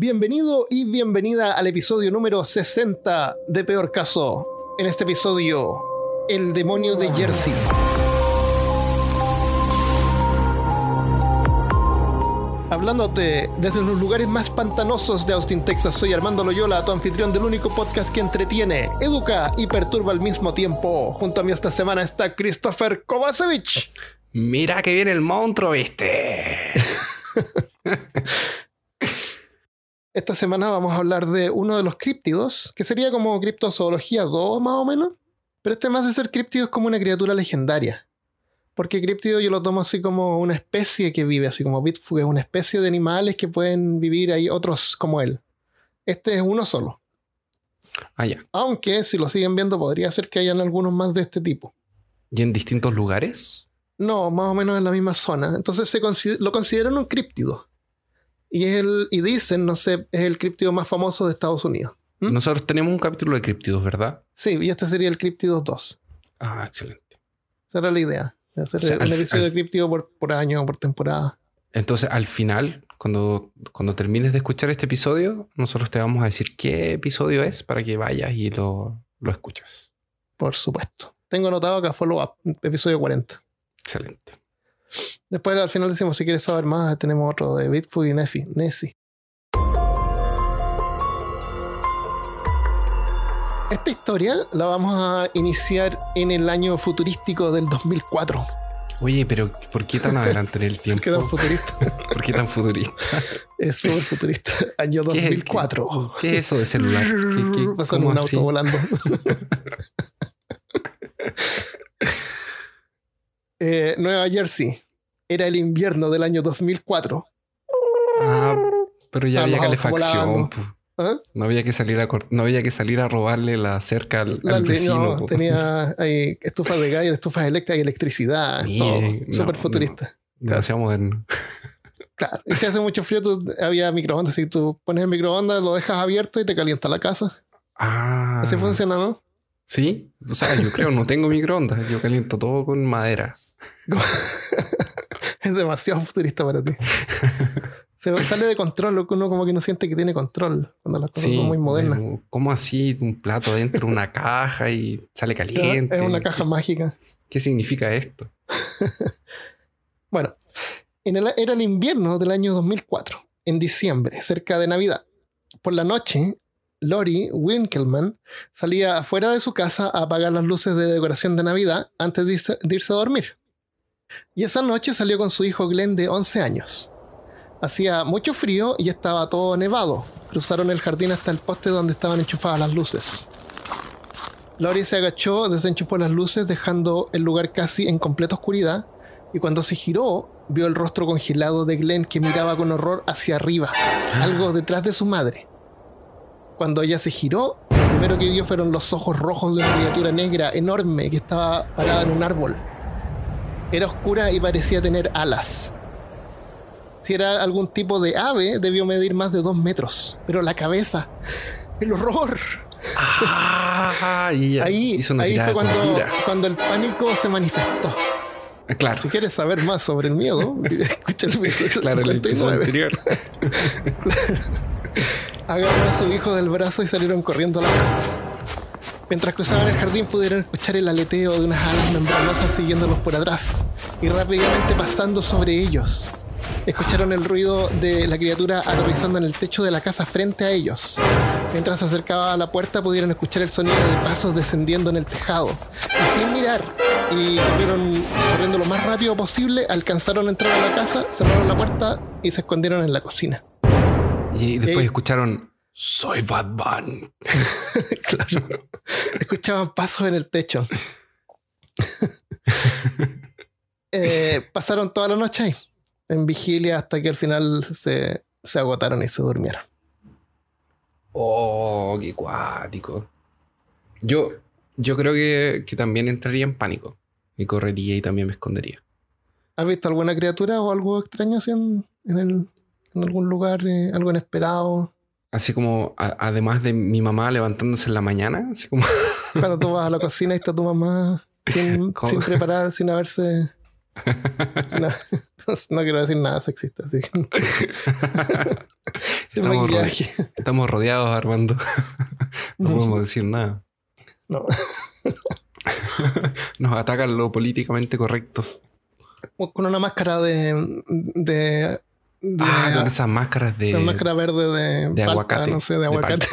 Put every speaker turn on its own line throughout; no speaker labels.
Bienvenido y bienvenida al episodio número 60 de Peor Caso. En este episodio, el demonio de Jersey. Hablándote desde los lugares más pantanosos de Austin, Texas, soy Armando Loyola, tu anfitrión del único podcast que entretiene, educa y perturba al mismo tiempo. Junto a mí esta semana está Christopher Kovacevic.
Mira que viene el monstruo, viste.
Esta semana vamos a hablar de uno de los críptidos, que sería como criptozoología 2 más o menos. Pero este más de ser críptido es como una criatura legendaria. Porque críptido yo lo tomo así como una especie que vive, así como Bitfug es una especie de animales que pueden vivir ahí otros como él. Este es uno solo.
Ah, ya.
Aunque si lo siguen viendo podría ser que hayan algunos más de este tipo.
¿Y en distintos lugares?
No, más o menos en la misma zona. Entonces se lo consideran un críptido. Y, es el, y dicen, no sé, es el críptido más famoso de Estados Unidos. ¿Mm?
Nosotros tenemos un capítulo de criptidos, ¿verdad?
Sí, y este sería el críptido 2.
Ah, excelente.
Esa era la idea. De hacer
O sea, al-
episodio
al-
de críptido por, por año o por temporada.
Entonces, al final, cuando, cuando termines de escuchar este episodio, nosotros te vamos a decir qué episodio es para que vayas y lo, lo escuches.
Por supuesto. Tengo anotado acá follow up, episodio 40.
Excelente.
Después al final decimos si quieres saber más, tenemos otro de Bitfoot y Nefi, Nessie. Esta historia la vamos a iniciar en el año futurístico del 2004.
Oye, pero ¿por qué tan adelante en el tiempo?
¿Qué tan futurista?
¿Por qué tan futurista?
es súper futurista. Año
¿Qué es el-
2004.
¿Qué, qué es eso de celular? ¿Qué, qué,
Pasó en un
así?
auto volando. Eh, Nueva Jersey. Era el invierno del año 2004.
Ah, pero ya había calefacción.
¿Ah?
No había que salir a no había que salir a robarle la cerca al, al vecino.
no, tenía ahí estufas de gas, estufas eléctricas y electricidad.
Bien,
todo.
no,
Súper
no.
futurista.
Demasiado moderno.
Claro. Y si hace mucho frío, tú- había microondas. Si tú pones el microondas, lo dejas abierto y te calienta la casa.
Ah.
Así funciona, ¿no?
Sí, o sea, yo creo, no tengo microondas, yo caliento todo con madera.
es demasiado futurista para ti. Se sale de control, uno como que no siente que tiene control cuando las cosas
Sí,
son muy modernas.
¿Cómo así un plato dentro de una caja y sale caliente?
Es una caja mágica.
¿Qué significa esto?
Bueno, en el- era el invierno del año 2004, en diciembre, cerca de Navidad. Por la noche, Lori Winkelman salía afuera de su casa a apagar las luces de decoración de Navidad antes de irse, de irse a dormir. Y esa noche salió con su hijo Glenn de 11 años. Hacía mucho frío y estaba todo nevado. Cruzaron el jardín hasta el poste donde estaban enchufadas las luces. Lori se agachó, desenchufó las luces, dejando el lugar casi en completa oscuridad, y cuando se giró, vio el rostro congelado de Glenn que miraba con horror hacia arriba, algo detrás de su madre. Cuando ella se giró, lo primero que vio fueron los ojos rojos de una criatura negra enorme que estaba parada en un árbol. Era oscura y parecía tener alas. Si era algún tipo de ave, debió medir más de dos metros. Pero la cabeza, el horror.
Ah, y
Ahí, ahí fue cuando, el pánico se manifestó.
Ah, Claro,
Si quieres saber más sobre el miedo, escucha el episodio
claro, el episodio
59.
anterior.
Agarró a su hijo del brazo y salieron corriendo a la casa. Mientras cruzaban el jardín pudieron escuchar el aleteo de unas alas membranosas siguiéndolos por atrás y rápidamente pasando sobre ellos. Escucharon el ruido de la criatura aterrizando en el techo de la casa frente a ellos. Mientras se acercaba a la puerta pudieron escuchar el sonido de pasos descendiendo en el tejado. Y sin mirar y corrieron corriendo lo más rápido posible, alcanzaron a entrar a la casa, cerraron la puerta y se escondieron en la cocina.
Y después escucharon, soy Batman.
Claro. Escuchaban pasos en el techo. Eh, pasaron toda la noche ahí, en vigilia, hasta que al final se, se agotaron y se durmieron.
Oh, qué cuático. Yo, yo creo que, que también entraría en pánico. Y correría y también me escondería.
¿Has visto alguna criatura o algo extraño así en, en el- en algún lugar, eh, algo inesperado?
Así como, a- además de mi mamá levantándose en la mañana, así como,
Cuando tú vas a la cocina y está tu mamá sin, preparar, sin haberse No, no quiero decir nada sexista, así que.
Estamos, rodeados, Armando. No
No.
podemos decir nada.
No.
Nos atacan lo políticamente correctos.
Con una máscara de. de, de
Ah, con esas máscaras de.
una máscara verde de,
de
palta,
aguacate,
no sé, de aguacate.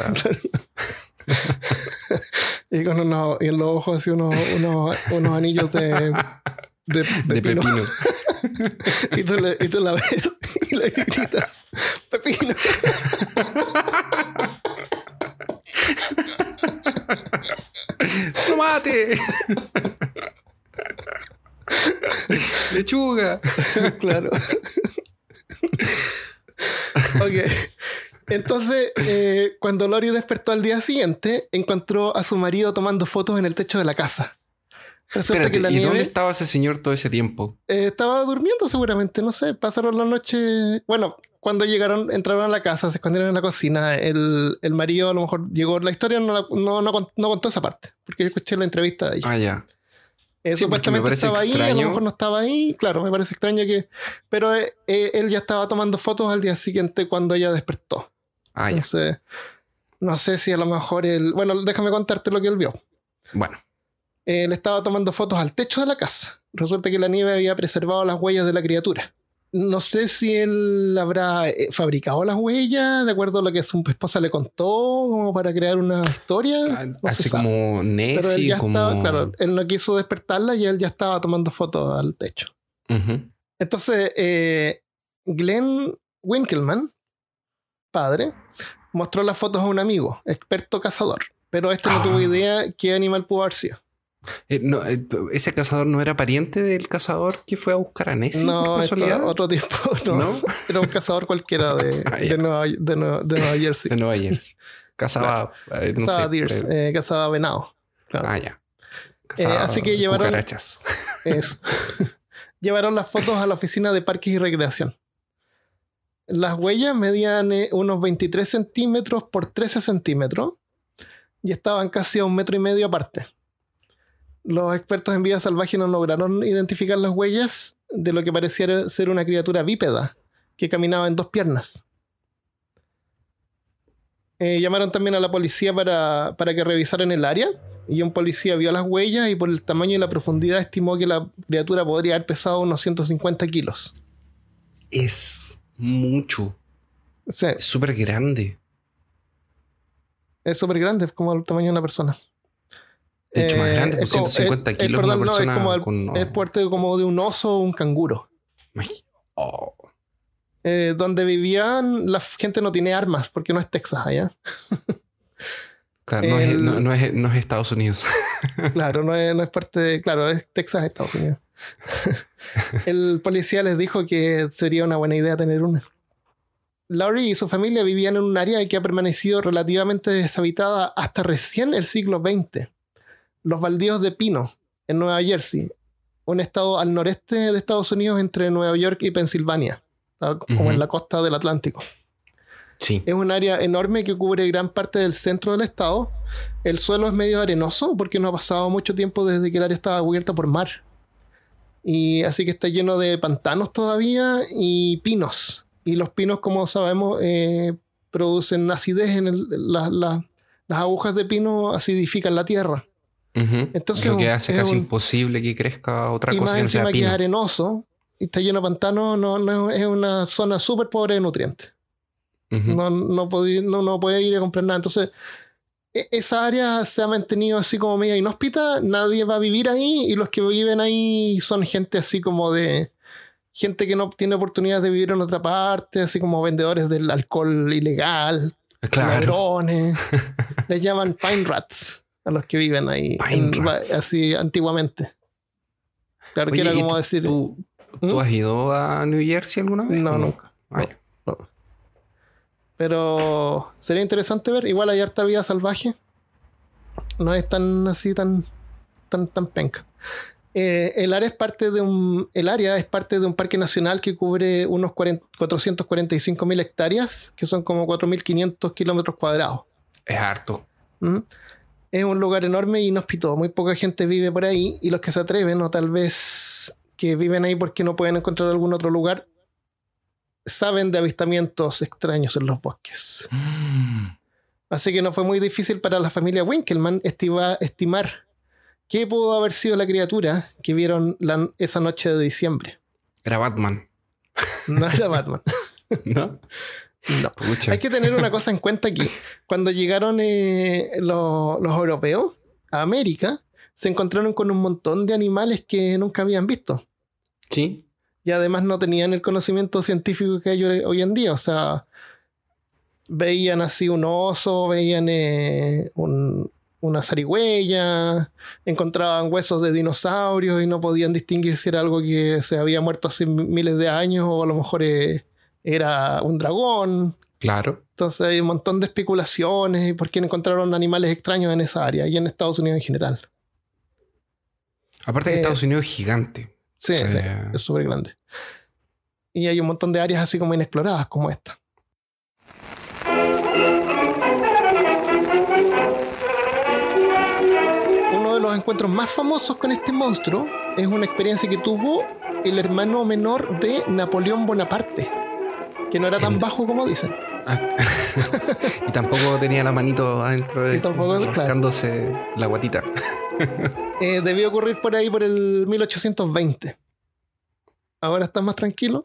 y con unos, y en los ojos así unos, unos, unos anillos de, de,
de
pepino.
pepino.
Y, tú le- y tú la ves y le gritas, Pepino.
¡Tomate! ¡Lechuga!
claro. ok. Entonces, eh, cuando Lori despertó al día siguiente, encontró a su marido tomando fotos en el techo de la casa. Resulta
Espérate,
que la
¿y dónde estaba ese señor todo ese tiempo?
eh, estaba durmiendo seguramente, no sé, pasaron la noche. Bueno, cuando llegaron, entraron a la casa, se escondieron en la cocina. El, el marido a lo mejor llegó. La historia no, la- no, no, no contó esa parte, porque yo escuché la entrevista de ella.
Ah, ya.
Eh,
Sí,
supuestamente estaba ahí, a lo mejor no estaba ahí, claro, me parece extraño que... Pero eh, eh, él ya estaba tomando fotos al día siguiente cuando ella despertó.
Ah.
Entonces, no sé si a lo mejor él... Bueno, déjame contarte lo que él vio.
Bueno,
Él estaba tomando fotos al techo de la casa. Resulta que la nieve había preservado las huellas de la criatura. No sé si él habrá eh, fabricado las huellas de acuerdo a lo que su esposa le contó, como para crear una historia.
ah,
No
así como
Pero él
Nessie,
ya
como.
estaba, claro, él no quiso despertarla y él ya estaba tomando fotos al techo. Entonces, eh, Glenn Winkelman, padre, mostró las fotos a un amigo, experto cazador, pero este no
Ah.
tuvo idea qué animal pudo haber sido.
Eh, no, eh, ¿Ese cazador no era pariente del cazador que fue a buscar a Nessie
no, esto- otro tipo, no.
¿No?
Era un cazador cualquiera de,
Ah,
de, Nueva, de, Nueva, de Nueva Jersey.
De Nueva Jersey. Cazaba. eh, no
cazaba
sé,
deers,
eh,
cazaba venado. Claro.
Ah, ya.
Así que llevaron-
Cucarachas.
Eso. Llevaron las fotos a la oficina de parques y recreación. Las huellas medían unos 23 centímetros por 13 centímetros y estaban casi a un metro y medio aparte. Los expertos en vida salvaje no lograron identificar las huellas de lo que pareciera ser una criatura bípeda que caminaba en dos piernas. Eh, llamaron también a la policía para, para que revisaran el área y un policía vio las huellas y por el tamaño y la profundidad estimó que la criatura podría haber pesado unos 150 kilos.
Es mucho. Es súper grande.
es súper grande, es como el tamaño de una persona.
De hecho, más
Eh,
grande,
es
pues
como-
150
eh, eh,
kilos
perdón,
una
no, es
persona
como el-
con...
Es fuerte como de un oso o un canguro.
Oh,
Eh, donde vivían, la gente no tiene armas porque no es Texas allá.
claro, no, es,
El-
no- no es- no es Estados Unidos.
Claro, no es, no es parte de. Claro, es Texas, Estados Unidos. El policía les dijo que sería una buena idea tener una. Laurie y su familia vivían en un área que ha permanecido relativamente deshabitada hasta recién el siglo XX. Los baldíos de Pino, en Nueva Jersey, un estado al noreste de Estados Unidos entre Nueva York y Pensilvania, como en la costa del Atlántico.
Sí.
Es un área enorme que cubre gran parte del centro del estado. El suelo es medio arenoso porque no ha pasado mucho tiempo desde que el área estaba cubierta por mar. Y así que está lleno de pantanos todavía y pinos. Y los pinos, como sabemos, eh, producen acidez en el- la- la- las agujas de pino acidifican la tierra. Entonces,
Lo que hace
es
casi
un-
imposible que crezca otra
y
cosa
más
que no sea
encima que es
pino.
arenoso y está lleno de pantanos, no, no es una zona súper pobre de nutrientes. No, no, podí- no, no puede ir a comprar nada. Entonces, e- esa área se ha mantenido así como media inhóspita, nadie va a vivir ahí y los que viven ahí son gente así como de gente que no tiene oportunidades de vivir en otra parte, así como vendedores del alcohol ilegal,
Claro.
ladrones, les llaman pine rats a los que viven ahí, en- así antiguamente. Claro
Oye,
que era
¿y
como decir,
¿tú,
¿Mm?
tú has ido a New Jersey alguna vez?
no,
¿O
nunca.
Ah,
no. Pero sería interesante ver. Igual hay harta vida salvaje. No es tan así, tan, tan, tan penca. Eh, el área es parte de un. El área es parte de un parque nacional que cubre unos 445 mil hectáreas, que son como 4.500 kilómetros cuadrados.
Es harto.
¿Mm? Es un lugar enorme y inhóspito. Muy poca gente vive por ahí y los que se atreven o tal vez que viven ahí porque no pueden encontrar algún otro lugar, saben de avistamientos extraños en los bosques.
Mm.
Así que no fue muy difícil para la familia Winkelmann estima- estimar qué pudo haber sido la criatura que vieron la- esa noche de diciembre.
Era Batman,
No era Batman.
¿no?
No.
Pucha.
Hay que tener una cosa en cuenta aquí. Cuando llegaron eh, los, los europeos a América, se encontraron con un montón de animales que nunca habían visto.
Sí.
Y además no tenían el conocimiento científico que hay hoy en día. O sea, veían así un oso, veían eh, un- una zarigüeya, encontraban huesos de dinosaurios y no podían distinguir si era algo que se había muerto hace miles de años o a lo mejor eh, era un dragón.
Claro.
Entonces hay un montón de especulaciones y por qué encontraron animales extraños en esa área y en Estados Unidos en general.
Aparte que
Eh,
Estados Unidos es gigante.
Sí,
O sea,
sí, es súper grande. Y hay un montón de áreas así como inexploradas como esta. Uno de los encuentros más famosos con este monstruo es una experiencia que tuvo el hermano menor de Napoleón Bonaparte, que no era tan bajo como dicen.
Ah. y tampoco tenía la manito adentro de
tampoco, claro.
la guatita.
Eh, debió ocurrir por ahí por el 1820. Ahora estás más tranquilo.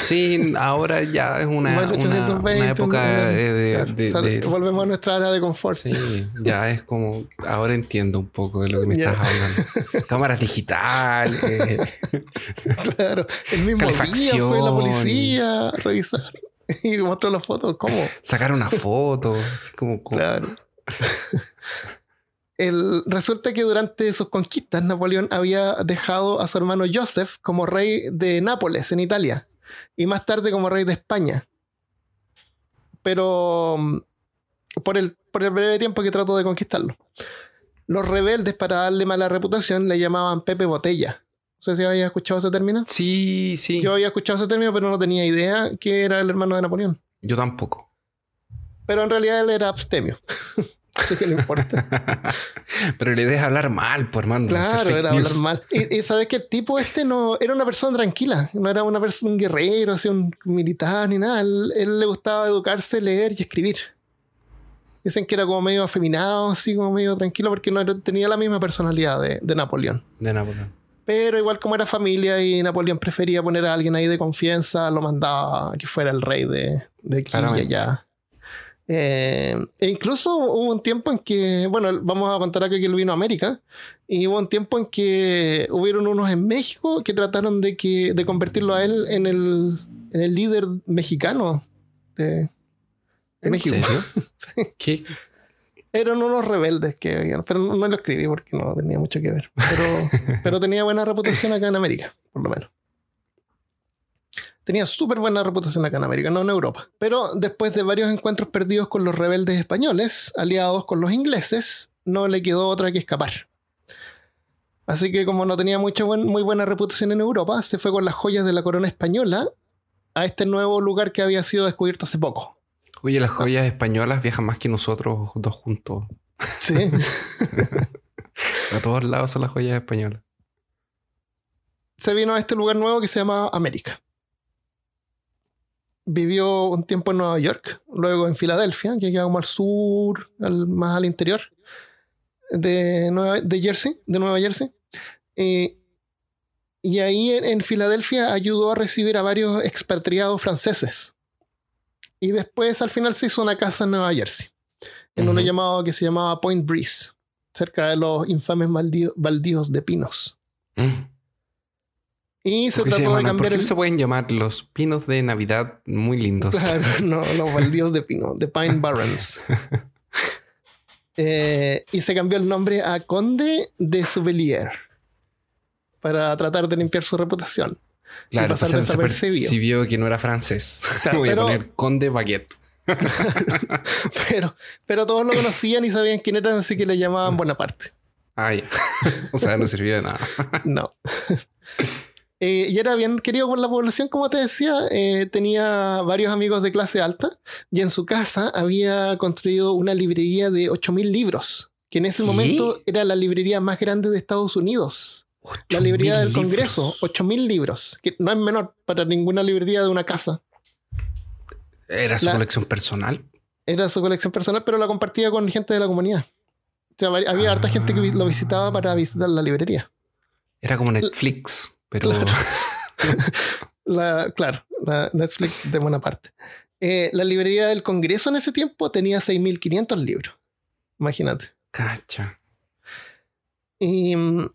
Sí, ahora ya es una, una,
1820,
una época de,
Volvemos a nuestra área de confort.
Sí, ya es como. Ahora entiendo un poco de lo que me estás hablando. Cámaras digitales.
Claro. El mismo día fue la policía a revisar y mostró las fotos. ¿Cómo?
sacar una foto. así como, como-
Claro. El, resulta que durante sus conquistas Napoleón había dejado a su hermano Joseph como rey de Nápoles en Italia y más tarde como rey de España. Pero mm, por el, por el breve tiempo que trató de conquistarlo. Los rebeldes para darle mala reputación le llamaban Pepe Botella. No sé si había escuchado ese término.
Sí, sí.
Yo había escuchado ese término, pero no tenía idea que era el hermano de Napoleón.
Yo tampoco.
Pero en realidad él era abstemio. Así que no importa.
Pero la idea es hablar mal, por mando.
Claro, era hablar mal. Y, y sabes que el tipo este no era una persona tranquila, no era una persona, un guerrero, así, un militar ni nada. Él, él le gustaba educarse, leer y escribir. Dicen que era como medio afeminado, así como medio tranquilo, porque no era- tenía la misma personalidad de, de Napoleón.
De Napoleón.
Pero igual como era familia y Napoleón prefería poner a alguien ahí de confianza, lo mandaba a que fuera el rey de, de aquí y allá. Eh, e incluso hubo un tiempo en que, bueno, vamos a contar acá que él vino a América, y hubo un tiempo en que hubieron unos en México que trataron de, que, de convertirlo a él en el, en el líder mexicano de, de
¿En
México. Sí.
¿Qué?
Eran unos rebeldes que pero no, no lo escribí porque no tenía mucho que ver. Pero, pero tenía buena reputación acá en América, por lo menos. Tenía súper buena reputación acá en América, no en Europa. Pero después de varios encuentros perdidos con los rebeldes españoles, aliados con los ingleses, no le quedó otra que escapar. Así que como no tenía mucha buen- muy buena reputación en Europa, se fue con las joyas de la corona española a este nuevo lugar que había sido descubierto hace poco.
Oye, las joyas españolas viajan más que nosotros dos juntos.
Sí.
A todos lados son las joyas españolas.
se vino a este lugar nuevo que se llama América. Vivió un tiempo en Nueva York, luego en Filadelfia, que queda como al sur, al- más al interior de, Nueva, de Jersey, de Nueva Jersey. Eh, y ahí en, en Filadelfia ayudó a recibir a varios expatriados franceses. Y después al final se hizo una casa en Nueva Jersey, en uno
Ujú.
llamado que se llamaba Point Breeze, cerca de los infames baldío- baldíos de pinos.
Mm.
Y se
¿Por qué se
trató de
llaman- ¿Por
cambiar
qué
el,
se pueden llamar los pinos de Navidad muy lindos?
Claro, no, los baldíos de pino, de Pine Barrens. Eh, y se cambió el nombre a Conde de Souvelier para tratar de limpiar su reputación.
Claro,
pasar
pasar
desapercibido.
desapercibido que no era francés.
Claro,
Voy
pero-
a poner Conde Baguette.
Pero, pero todos lo conocían y sabían quién era, así que le llamaban Bonaparte.
Ah, ya. o sea, no sirvió de nada.
No. Eh, y era bien querido por la población, como te decía. eh, tenía varios amigos de clase alta y en su casa había construido una librería de 8.000 libros, que en ese momento era la librería más grande de Estados Unidos. La librería del
libros.
Congreso, 8.000 libros, que no es menor para ninguna librería de una casa.
Era su
La-
colección personal.
Era su colección personal, pero la compartía con gente de la comunidad. O sea, había harta gente que lo visitaba para visitar la librería.
Era como Netflix, pero
Claro. La, claro, la Netflix de buena parte. Eh, la librería del Congreso en ese tiempo tenía 6.500 libros. Imagínate.
cacha.
Y mm,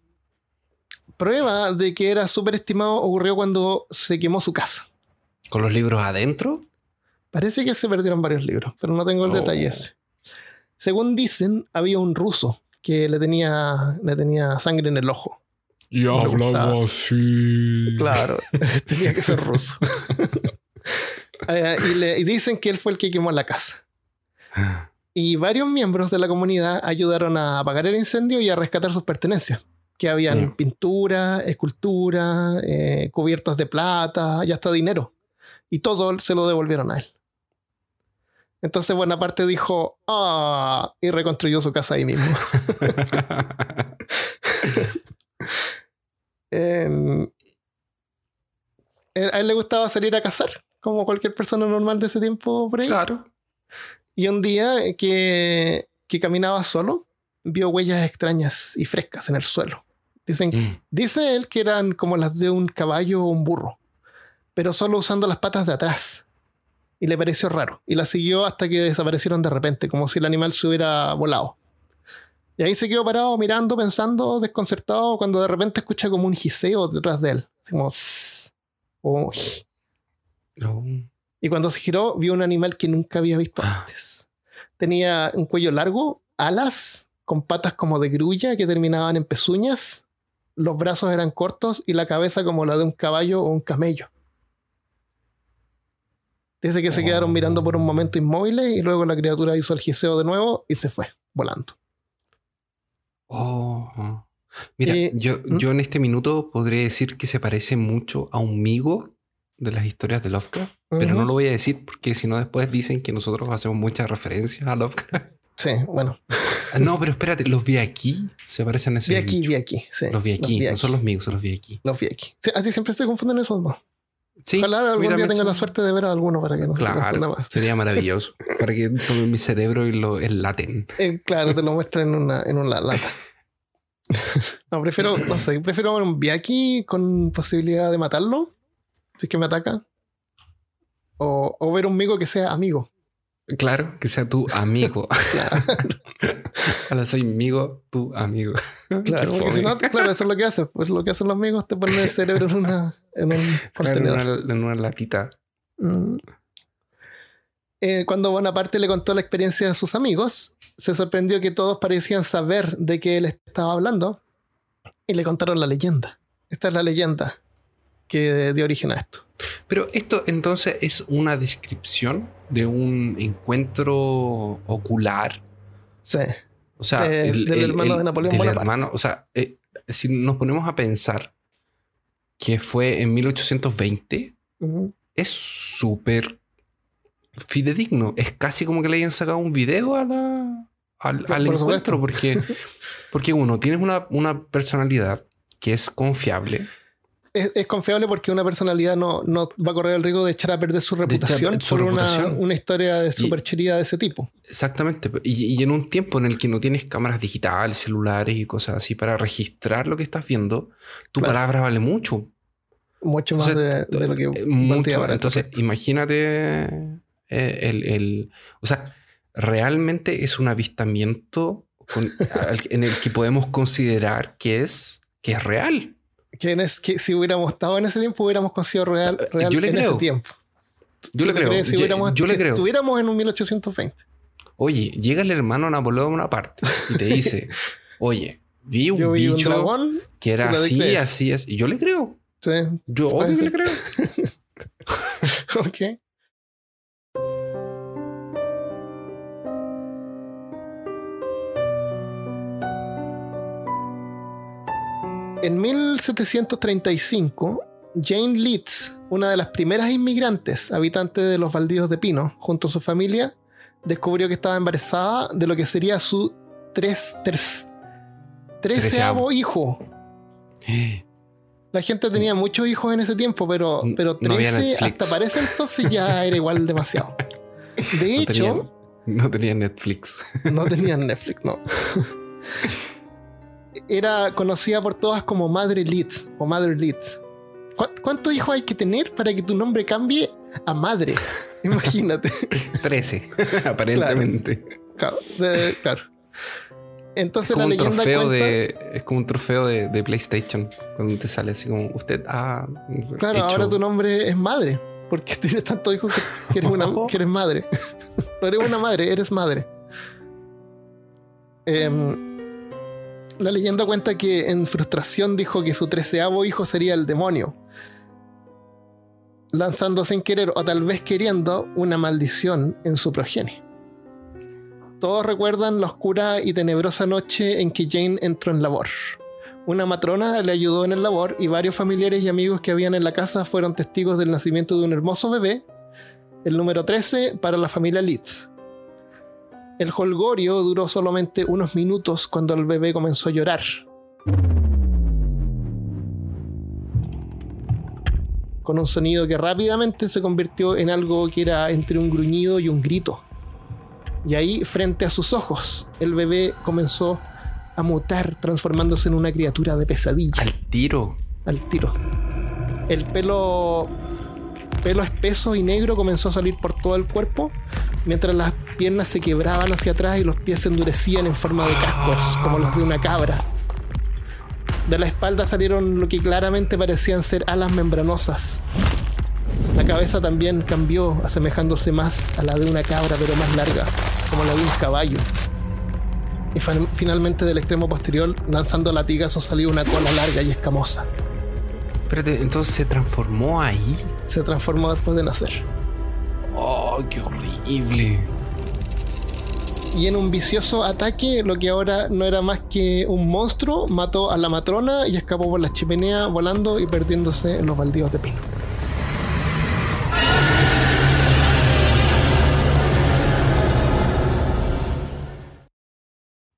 prueba de que era súper estimado ocurrió cuando se quemó su casa.
¿Con los libros adentro?
Parece que se perdieron varios libros, pero no tengo el
Oh.
detalle ese. Según dicen, había un ruso que le tenía, le tenía sangre en el ojo.
Y
gustaba.
así.
Claro, tenía que ser ruso. Eh, y, le- y dicen que él fue el que quemó la casa. Y varios miembros de la comunidad ayudaron a apagar el incendio y a rescatar sus pertenencias. Que habían pintura, escultura, eh, cubiertas de plata y hasta dinero. Y todo se lo devolvieron a él. Entonces Bonaparte dijo, ah, y reconstruyó su casa ahí mismo. Em, a él le gustaba salir a cazar, como cualquier persona normal de ese tiempo por ahí.
claro.
Y un día que, que caminaba solo, vio huellas extrañas y frescas en el suelo. Dicen,
Mm.
dice él que eran como las de un caballo o un burro, pero solo usando las patas de atrás. Y le pareció raro. Y la siguió hasta que desaparecieron de repente, como si el animal se hubiera volado. Y ahí se quedó parado mirando, pensando, desconcertado, cuando de repente escucha como un giseo detrás de él. Así como... Y cuando se giró, vio un animal que nunca había visto
Ah.
antes. Tenía un cuello largo, alas, con patas como de grulla que terminaban en pezuñas. Los brazos eran cortos y la cabeza como la de un caballo o un camello. Dice que se quedaron mirando por un momento inmóviles y luego la criatura hizo el giseo de nuevo y se fue, volando.
Oh. Mira,
Eh,
yo,
¿mm?
yo en este minuto podría decir que se parece mucho a un migo de las historias de Lovecraft, pero no lo voy a decir porque si no después dicen que nosotros hacemos muchas referencias a Lovecraft.
Sí, bueno.
Ah, No, pero espérate, los vi aquí, se parecen a ese
Vi aquí, vi aquí. sí,
Los vi aquí, no son los migos, son los vi aquí.
los vi aquí. Sí, así siempre estoy confundiendo esos dos.
Sí,
Ojalá algún día tenga la suerte de ver a alguno para que no se
Claro,
confunda más.
sería maravilloso. para que tome mi cerebro y lo enlaten.
Eh, claro, te lo muestra en una, en una lata. No, prefiero, no sé, prefiero un Biaki con posibilidad de matarlo, si es que me ataca. O, o ver un amigo que sea amigo.
Claro, que sea tu amigo.
Claro,
Ahora soy amigo, tu amigo.
Claro, porque si no, claro, eso es lo que hace. Pues lo que hacen los amigos, te ponen el cerebro en, una, en un
Claro, en
contenedor.
una, en una latita.
Mm. Eh, cuando Bonaparte le contó la experiencia a sus amigos, se sorprendió que todos parecían saber de qué él estaba hablando y le contaron la leyenda. Esta es la leyenda que dio origen a esto.
Pero esto entonces es una descripción de un encuentro ocular.
Sí,
O sea,
De- del hermano de Napoleón Bonaparte.
hermano, o sea, eh, si nos ponemos a pensar que fue en 1820,
Ujú.
es súper fidedigno. Es casi como que le hayan sacado un video a la, al,
Por
al
supuesto.
encuentro, porque, porque uno, tienes una, una personalidad que es confiable.
Es, es confiable porque una personalidad no, no va a correr el riesgo de echar a perder su
echar
reputación
su
por una-
reputación.
Una, historia de superchería de ese tipo.
Exactamente. Y, y en un tiempo en el que no tienes cámaras digitales, celulares y cosas así para registrar lo que estás viendo, tu
Claro.
palabra vale mucho.
Mucho más de, de lo que
eh, mucho.
el
Entonces, imagínate eh, el, el- O sea, realmente es un avistamiento con- en el que podemos considerar que es, que es real.
Que, en es- que si hubiéramos estado en ese tiempo hubiéramos considerado real, real
Eh, Yo le
en
creo.
ese tiempo.
Yo le
¿Tú
creo.
si
Yo- yo le
si
creo.
estuviéramos en un 1820.
Oye, llega el hermano Napoleón Bonaparte y te dice, oye, vi un
Yo vi un
bicho
dragón.
que era
¿tú le
así, así, así. Y yo le creo.
Sí,
Yo obvio que le creo.
ok. En 1735, Jane Leeds, una de las primeras inmigrantes habitantes de los baldíos de Pino, junto a su familia, descubrió que estaba embarazada de lo que sería su tres, tres- treceavo hijo. La gente tenía muchos hijos en ese tiempo, pero, pero
No había
13
Netflix.
hasta para ese entonces ya era igual demasiado. De
No
hecho,
tenían, no tenía Netflix.
no tenían Netflix, no. Era conocida por todas como Madre Leeds o Leeds. ¿Cu- ¿Cuántos hijos hay que tener para que tu nombre cambie a madre? Imagínate.
13, aparentemente.
Claro. de- claro.
Es
Entonces
como
la
un
leyenda
trofeo
cuenta.
de. Es como un trofeo de, de PlayStation. Cuando te sale así como usted ha.
Claro,
hecho-
ahora tu nombre es madre. Porque tienes tantos hijos que, que eres, una, que eres madre. no eres una madre, eres madre. Em, la leyenda cuenta que en frustración dijo que su treceavo hijo sería el demonio. Lanzando sin querer o tal vez queriendo una maldición en su progenie. Todos recuerdan la oscura y tenebrosa noche en que Jane entró en labor. Una matrona le ayudó en el labor y varios familiares y amigos que habían en la casa fueron testigos del nacimiento de un hermoso bebé, el número 13 para la familia Leeds. El holgorio duró solamente unos minutos cuando el bebé comenzó a llorar. Con un sonido que rápidamente se convirtió en algo que era entre un gruñido y un grito. Y ahí, frente a sus ojos, el bebé comenzó a mutar, transformándose en una criatura de pesadilla
Al tiro.
al tiro. El pelo, pelo espeso y negro comenzó a salir por todo el cuerpo, mientras las piernas se quebraban hacia atrás y los pies se endurecían en forma de cascos, como los de una cabra. De la espalda salieron lo que claramente parecían ser alas membranosas. La cabeza también cambió, asemejándose más a la de una cabra, pero más larga, como la de un caballo. Y fin- finalmente del extremo posterior, lanzando latigazos, salió una cola larga y escamosa.
Espérate, entonces se transformó ahí.
Se transformó después de nacer.
Oh, qué horrible.
Y en un vicioso ataque, lo que ahora no era más que un monstruo, mató a la matrona y escapó por la chimenea volando y perdiéndose en los baldíos de pino.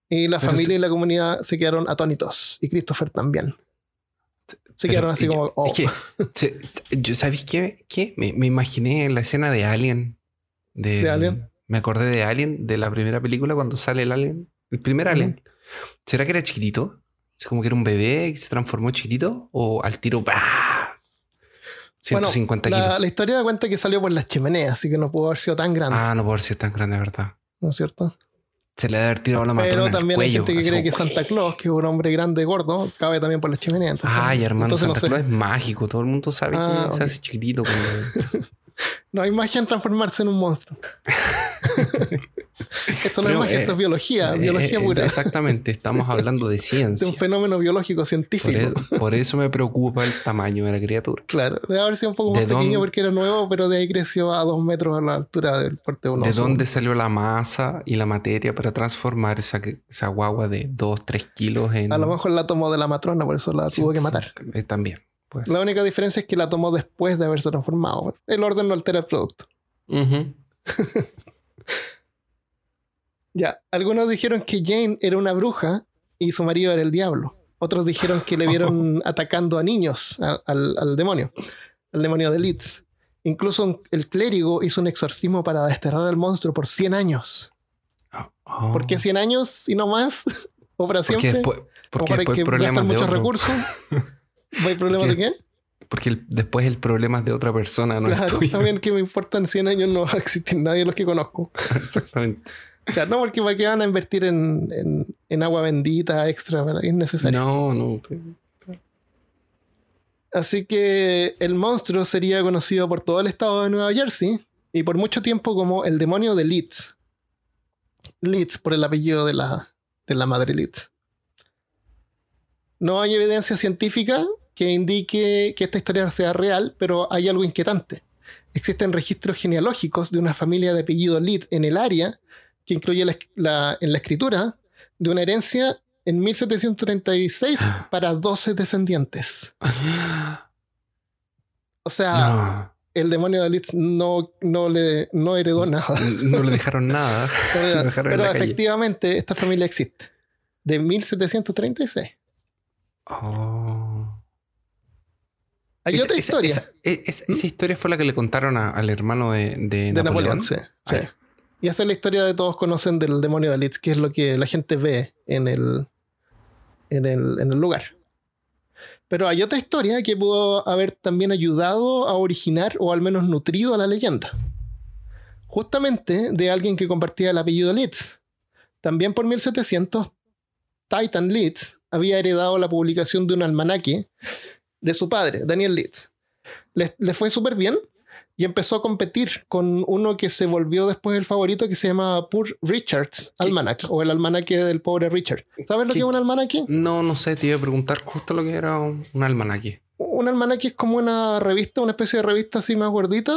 Y la
Pero
familia y la comunidad se quedaron atónitos. Y Christopher también. Se
Pero,
quedaron así
y-
como. oh.
Es que, se- yo, ¿sabéis qué? ¿Qué? Me, me imaginé la escena de Alien.
¿De Alien?
Me acordé de Alien, de la primera película, cuando sale el Alien. El primer. Alien. ¿Será que era chiquitito? ¿Es como que era un bebé que se transformó chiquitito? ¿O al tiro, ¡bah! 150
la,
kilos.
la historia cuenta que salió por las chimeneas, así que no pudo haber sido tan grande,
Ah, no puede ser tan grande, de verdad.
¿no es cierto?
Se le debe haber tirado la matrona
Pero también hay gente que cree que Santa Claus, que es un hombre grande, gordo, cabe también por la chimenea. Entonces,
Ay, hermano,
entonces
Santa
no sé.
Claus es mágico. Todo el mundo sabe
Ah,
que se hace chiquitito. cuando-
No hay magia en transformarse en un monstruo. esto no es magia,
eh,
esto es biología,
Eh,
biología
eh,
pura.
Exactamente, estamos hablando de
De
ciencia.
un fenómeno biológico
Por,
científico.
e- por eso me preocupa el tamaño de la criatura.
Claro, debe haber sido un poco más
¿De
pequeño
dónde-
porque era nuevo, pero de ahí creció a dos metros a la altura del porte de un
¿De dónde salió la masa y la materia para transformar esa, esa guagua de 2, 3 kilos en...
A lo mejor la tomó de la matrona, por eso la
Sí,
tuvo que matar.
eh, también. pues.
La única diferencia es que la tomó después de haberse transformado. El orden no altera el producto.
Ujú.
Ya, algunos dijeron que Jane era una bruja y su marido era el diablo. Otros dijeron que le vieron atacando a niños, a- al, al demonio, al demonio de Leeds. Incluso un- el clérigo hizo un exorcismo para desterrar al monstruo por 100 años.
Oh.
¿Por qué 100 años y no más? ¿O para
Porque
siempre?
después,
¿O
porque
para
después
que
problemas
gastan
de
muchos
otro.
recursos? ¿Hay problemas de qué?
Porque el- después el problema es de otra persona, no es
Claro,
tuyo.
también que me importan 100 años no va a existir nadie de los que conozco.
Exactamente.
Claro, no, porque ¿para qué van a invertir en, en- en agua bendita extra? ¿verdad? Es necesario.
No, no.
Así que el monstruo sería conocido por todo el estado de Nueva Jersey y por mucho tiempo como el demonio de Leeds. Leeds por el apellido de la, de la madre Leeds. No hay evidencia científica que indique que esta historia sea real, pero hay algo inquietante. Existen registros genealógicos de una familia de apellido Leeds en el área que incluye la- la- en la escritura de una herencia en 1736 para 12 descendientes. O sea,
No.
el demonio de Leeds no, no, le, no heredó nada.
No le dejaron nada.
Pero,
dejaron calle.
efectivamente esta familia existe. De 1736.
Oh.
Hay
Esa-
otra
esa-
historia
Esa, e- esa- esa historia fue la que le contaron a- al hermano de, de
de
Napoleón.
Napoleón. sí, sí. Y esa es la historia de todos conocen del demonio de Leeds, que es lo que la gente ve en el, en el, en el lugar. Pero hay otra historia que pudo haber también ayudado a originar o al menos nutrido a la leyenda. Justamente de alguien que compartía el apellido Leeds. También por 1700, Titan Leeds había heredado la publicación de un almanaque de su padre, Daniel Leeds. Le, le fue súper bien y empezó a competir con uno que se volvió después el favorito que se llama Poor Richard's Almanac o el almanaque del pobre Richard. ¿Sabes lo
¿Qué-
que es un almanaque?
No, no sé, te iba a preguntar justo lo que era un, un almanaque.
Un almanaque es como una revista, una especie de revista así más gordita,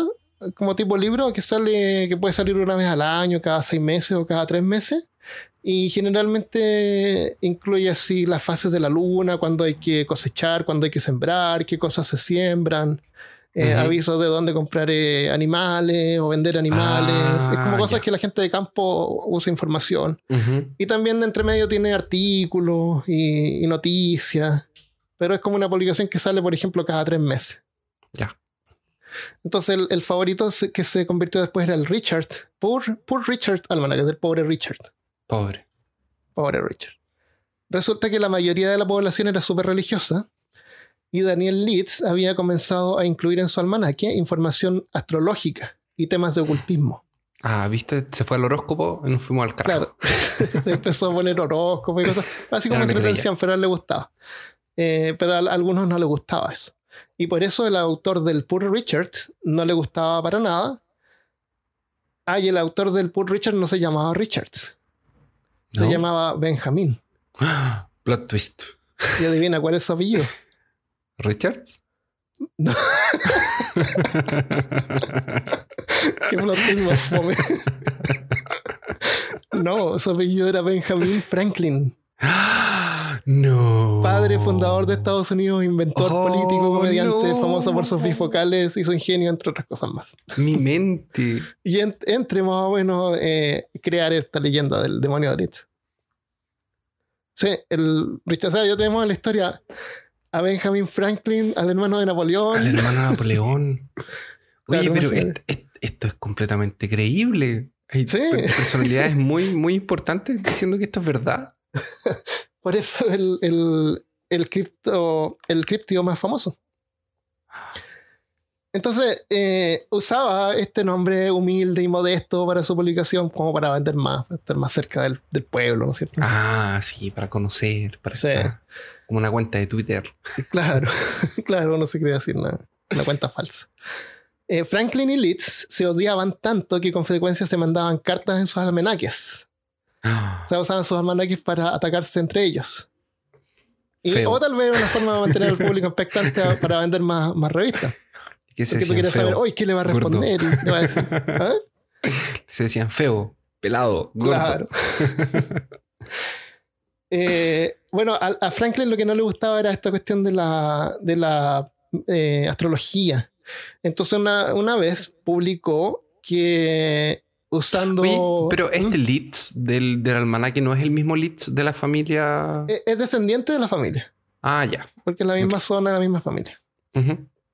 como tipo libro que sale, que puede salir una vez al año, cada seis meses o cada tres meses. Y generalmente incluye así las fases de la luna, cuando hay que cosechar, cuando hay que sembrar, qué cosas se siembran, eh, avisos de dónde comprar eh, animales o vender animales.
Ah,
es como cosas
ya.
que la gente de campo usa información. Y también de entre medio tiene artículos y, y noticias. Pero es como una publicación que sale, por ejemplo, cada tres meses.
Ya.
Entonces el, el favorito que se convirtió después era el Richard. Poor, poor Richard Almanac, es el pobre Richard.
Pobre.
Pobre Richard. Resulta que la mayoría de la población era súper religiosa y Daniel Leeds había comenzado a incluir en su almanaque información astrológica y temas de ocultismo.
Ah, ¿viste? Se fue al horóscopo y nos fuimos al carajo.
Claro, se empezó a poner horóscopo y cosas, así como
no
entretención, pero a él le gustaba. Eh, pero a, a algunos no le gustaba eso. Y por eso el autor del Poor Richard no le gustaba para nada. Ah, y el autor del Poor Richard no se llamaba Richard,
¿No?
se llamaba Benjamín.
Ah, Plot twist.
Y adivina cuál es su apellido.
¿Richards?
No. Qué plot más fome. No, su apellido era Benjamin Franklin.
no.
Padre fundador de Estados Unidos, inventor
Oh,
político, comediante,
no.
famoso por sus bifocales y su ingenio, entre otras cosas más.
Mi mente.
Y en- entre más o menos eh, crear esta leyenda del demonio de Leeds. Sí, el Richard, o sea, ya tenemos la historia a Benjamin Franklin, al hermano de Napoleón.
Al hermano de Napoleón. Oye,
Claro,
pero esto es completamente creíble. Hay
Sí.
per- personalidades muy, muy importantes diciendo que esto es verdad.
Por eso el, el, el, cripto, el criptido más famoso. Entonces, eh, usaba este nombre humilde y modesto para su publicación como para vender más, para estar más cerca del, del pueblo, ¿no es cierto?
Ah, sí, para conocer, para
Sí.
estar como una cuenta de Twitter.
Claro, claro, no se quería decir nada, una cuenta falsa. Eh, Franklin y Leeds se odiaban tanto que con frecuencia se mandaban cartas en sus almanaques. O sea, usaban sus almanaques para atacarse entre ellos. Y,
Feo.
o tal vez una forma de mantener al público expectante a- para vender más, más revistas.
¿Qué se
Porque tú saber, hoy ¿qué le va a
gordo.
responder? Y le va a decir, ¿ah?
Se decían feo, pelado, gordo.
Claro. Eh, bueno, a, a Franklin lo que no le gustaba era esta cuestión de la, de la eh, astrología. Entonces una, una vez publicó que usando...
Oye, pero
¿Mm?
este Leeds del, del almanaque no es el mismo Leeds de la familia.
Eh, es descendiente de la familia,
Ah, ya.
porque es la misma zona, la misma familia.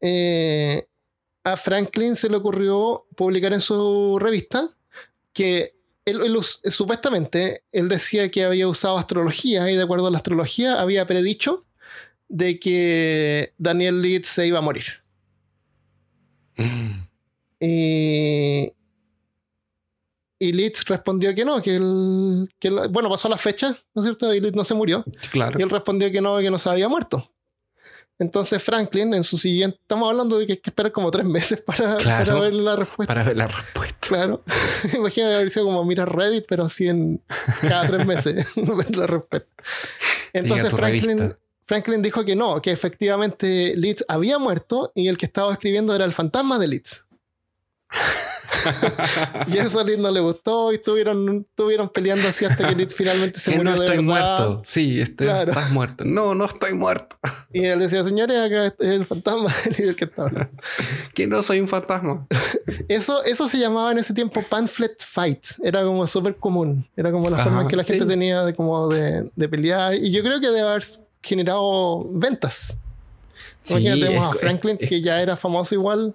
Eh, a Franklin se le ocurrió publicar en su revista que él, él us- supuestamente él decía que había usado astrología y de acuerdo a la astrología había predicho de que Daniel Leeds se iba a morir.
Mm.
Y, y Leeds respondió que no, que él, que él- bueno, pasó la fecha, ¿no es cierto? Y Leeds no se murió.
Claro.
Y él respondió que no, que no se había muerto. Entonces Franklin, en su siguiente, estamos hablando de que hay que esperar como tres meses para,
Claro.
para ver la respuesta.
Para ver la respuesta.
Claro. Imagina haber sido como mirar Reddit, pero así en cada tres meses ver la respuesta. Entonces Franklin,
revista.
Franklin dijo que no, que efectivamente Leeds había muerto y el que estaba escribiendo era el fantasma de Leeds. Y eso a Leeds no le gustó y estuvieron, estuvieron peleando así hasta que Leeds finalmente se
que
murió
no
de
estoy
verdad.
muerto. Sí, estoy,
Claro.
estás muerto. No, no estoy muerto.
Y él decía, señores, acá es el fantasma del que está hablando.
Que no soy un fantasma.
Eso, eso se llamaba en ese tiempo pamphlet fights. Era como súper común. Era como la
Ajá,
forma en que la gente
sí.
tenía de, como de, de pelear. Y yo creo que debe haber generado ventas. Imagínate, tenemos a Franklin,
es-
que ya era famoso igual.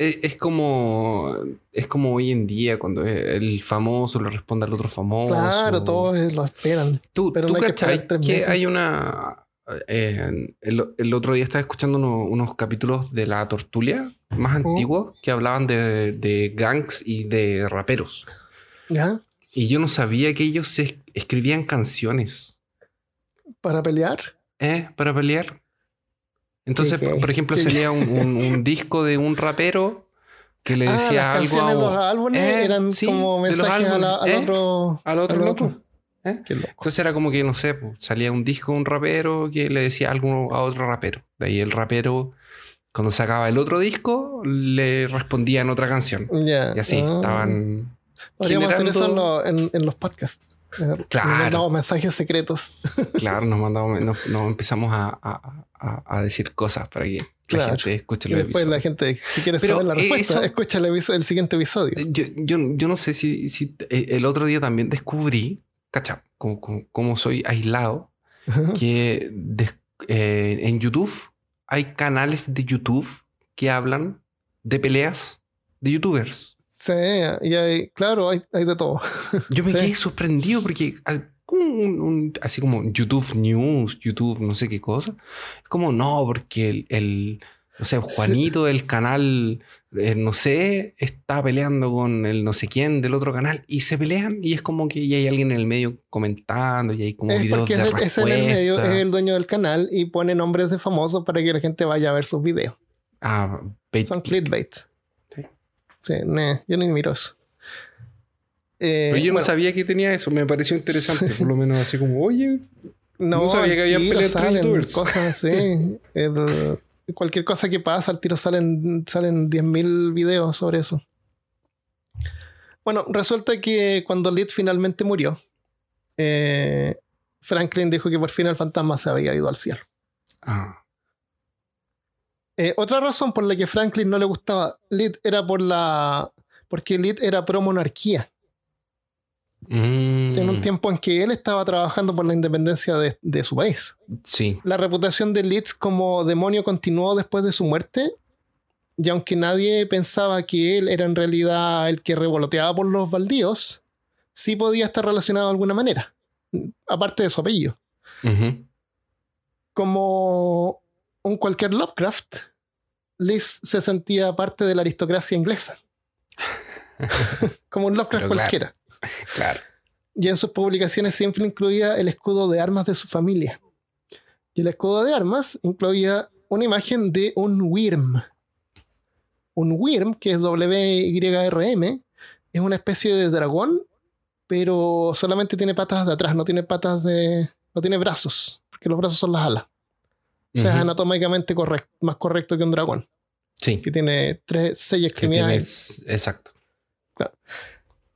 Es, es como es como hoy en día cuando el famoso le responde al otro famoso.
Claro, todos eh, lo esperan.
Tú,
pero
tú
no hay que
cachai
esperar tres
que
meses.
hay una. eh, el, el otro día estaba escuchando uno- unos capítulos de la Tortulia más
Oh.
antiguos que hablaban de, de gangs y de raperos.
¿Ya?
Y yo no sabía que ellos escribían canciones
Para pelear.
¿eh? para pelear. Entonces, por ejemplo, salía un, un- un disco de un rapero que le
ah,
decía
las
algo
canciones de los
a,
álbumes
Eh,
eran
sí,
como mensajes a la- al
álbumes, ¿eh?
otro.
al otro
al
loco. ¿eh?
Qué loco.
Entonces era como que, no sé, pues, salía un disco de un rapero que le decía algo a otro rapero. De ahí el rapero, cuando sacaba el otro disco, le respondía en otra canción.
Ya.
Y así,
ah.
estaban...
Podríamos hacer eso en,
generando-
lo- en- en los podcasts. Eh,
Claro.
nos mandamos mensajes secretos.
Claro, nos mandamos, nos, nos empezamos a, a- a- a decir cosas para que
Claro.
la gente escuche
Y
los
después
episodios.
la gente, si quiere
Pero
saber la respuesta,
eso-
escucha el, el siguiente episodio.
Eh, Yo, yo, yo no sé si, si eh, el otro día también descubrí, cacha, como, como, como soy aislado, que des- eh, en YouTube hay canales de YouTube que hablan de peleas de youtubers.
Sí, y hay, claro, hay, hay de todo.
Yo me
Sí.
quedé sorprendido porque ah, como un- un- así como YouTube News, YouTube no sé qué cosa, es como no, porque el, el, no sé, Juanito del canal, eh, no sé, está peleando con el no sé quién del otro canal y se pelean y es como que ya hay alguien en el medio comentando y hay como
Es
videos
porque
de
ese, ese en el medio es el dueño del canal y pone nombres de famosos para que la gente vaya a ver sus videos.
Ah, bait-
Son clickbait.
Sí.
Sí, yo ni miro eso. Eh,
Pero yo no sabía que tenía eso, me pareció interesante, por lo menos así como, oye,
no,
no sabía que había peleas youtubers.
Cosas así. El- cualquier cosa que pasa, al tiro salen, salen 10.000 videos sobre eso. Bueno, resulta que cuando Lid finalmente murió, eh, Franklin dijo que por fin el fantasma se había ido al cielo.
ah,
Eh, otra razón por la que Franklin no le gustaba Lid era por la. porque Lid era pro monarquía.
Mm,
En un tiempo en que él estaba trabajando por la independencia de, de su país.
sí,
La reputación de Leeds como demonio continuó después de su muerte. Y aunque nadie pensaba que él era en realidad el que revoloteaba por los baldíos, sí podía estar relacionado de alguna manera. Aparte de su apellido. Como un cualquier Lovecraft, Liz se sentía parte de la aristocracia inglesa. Como un Lovecraft
Pero
cualquiera.
claro.
Y en sus publicaciones siempre incluía el escudo de armas de su familia. Y el escudo de armas incluía una imagen de un Wyrm. Un Wyrm, que es W-Y-R-M, es una especie de dragón, pero solamente tiene patas de atrás, no tiene patas de. no tiene brazos, porque los brazos son las alas. O sea, es anatómicamente correcto, más correcto que un dragón,
Sí,
que tiene tres, seis extremidades.
exacto.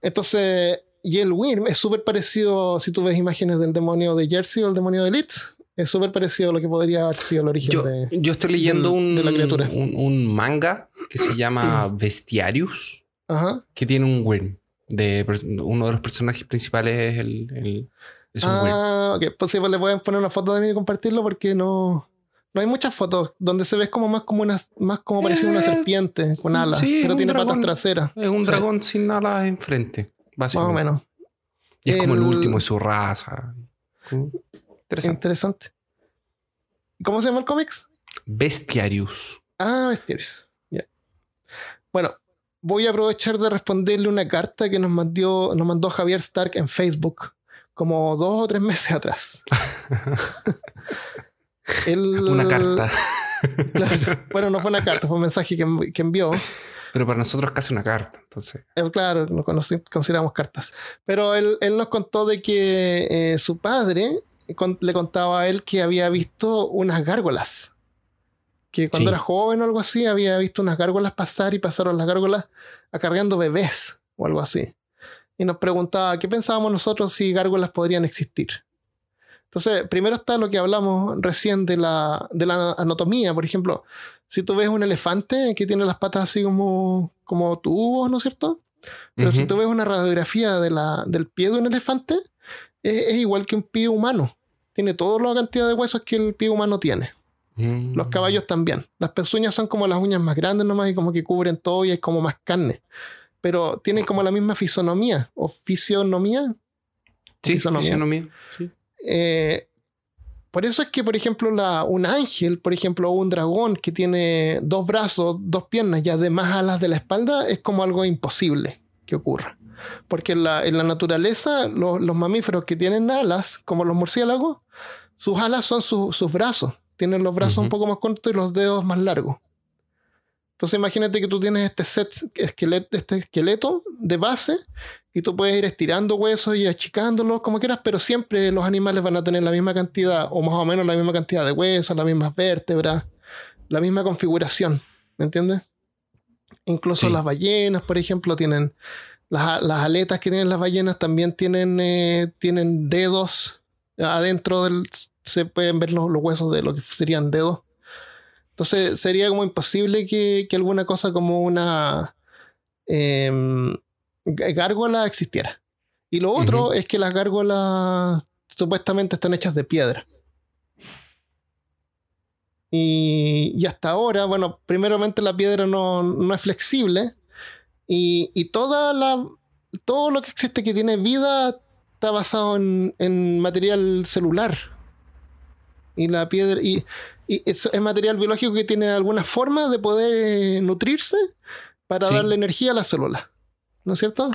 Entonces, y el Wyrm es súper parecido, si tú ves imágenes del demonio de Jersey o el demonio de Leeds, es súper parecido a lo que podría haber sido el origen
Yo,
de...
yo estoy leyendo un,
de la criatura.
un, un manga que se llama Bestiarius,
Ajá.
que tiene un Wyrm. De, uno de los personajes principales es, el, el- es un Wyrm.
Ah, ok. Pues sí, pues le pueden poner una foto de mí y compartirlo porque no... No hay muchas fotos donde se ve como más como una, más como parecido a una
Eh,
serpiente con alas,
sí,
pero tiene patas traseras.
Es un
sí.
dragón sin alas enfrente,
Más o
básicamente.
menos.
Y es como el último de su raza. Interesante.
Interesante. ¿Cómo se llama el cómics?
Bestiarius.
Ah, Mysterious. Ya. Bueno, voy a aprovechar de responderle una carta que nos mandó, nos mandó Javier Stark en Facebook como dos o tres meses atrás. Él-
Una carta.
Claro. Bueno, no fue una carta, fue un mensaje que, que envió.
Pero para nosotros es casi una carta. Entonces,
Eh, claro, conocí- consideramos cartas. Pero él, él nos contó de que eh, su padre con- le contaba a él que había visto unas gárgolas. Que cuando
Sí.
era joven o algo así, había visto unas gárgolas pasar y pasaron las gárgolas acarreando bebés o algo así. Y nos preguntaba qué pensábamos nosotros si gárgolas podrían existir. Entonces, primero está lo que hablamos recién de la, de la anatomía. Por ejemplo, si tú ves un elefante que tiene las patas así como, como tubos, ¿no es cierto? Pero si tú ves una radiografía de la, del pie de un elefante, es, es igual que un pie humano. Tiene toda la cantidad de huesos que el pie humano tiene.
Mm.
Los caballos también. Las pezuñas son como las uñas más grandes nomás y como que cubren todo y es como más carne. Pero tienen como la misma fisonomía o fisionomía.
Sí,
fisonomía.
fisionomía. Sí.
Eh, por eso es que, por ejemplo, la, un ángel, por ejemplo, un dragón que tiene dos brazos, dos piernas y además alas de la espalda, es como algo imposible que ocurra. Porque en la, en la naturaleza, lo- los mamíferos que tienen alas, como los murciélagos, sus alas son su- sus brazos. Tienen los brazos un poco más cortos y los dedos más largos. Entonces imagínate que tú tienes este set, esqueleto, este esqueleto de base y tú puedes ir estirando huesos y achicándolos como quieras, pero siempre los animales van a tener la misma cantidad o más o menos la misma cantidad de huesos, las mismas vértebras, la misma configuración, ¿me entiendes? Incluso
Sí.
las ballenas, por ejemplo, tienen las, las aletas que tienen las ballenas también tienen, eh, tienen dedos adentro del se pueden ver los, los huesos de lo que serían dedos. Entonces sería como imposible que, que alguna cosa como una g- gárgola existiera. Y lo otro es que las gárgolas supuestamente están hechas de piedra. Y, y hasta ahora, bueno, primeramente la piedra no, no es flexible y, y toda la, todo lo que existe que tiene vida está basado en, en material celular. Y la piedra, y, y es, es material biológico que tiene alguna forma de poder eh, nutrirse para
Sí.
darle energía a la célula. ¿No es cierto?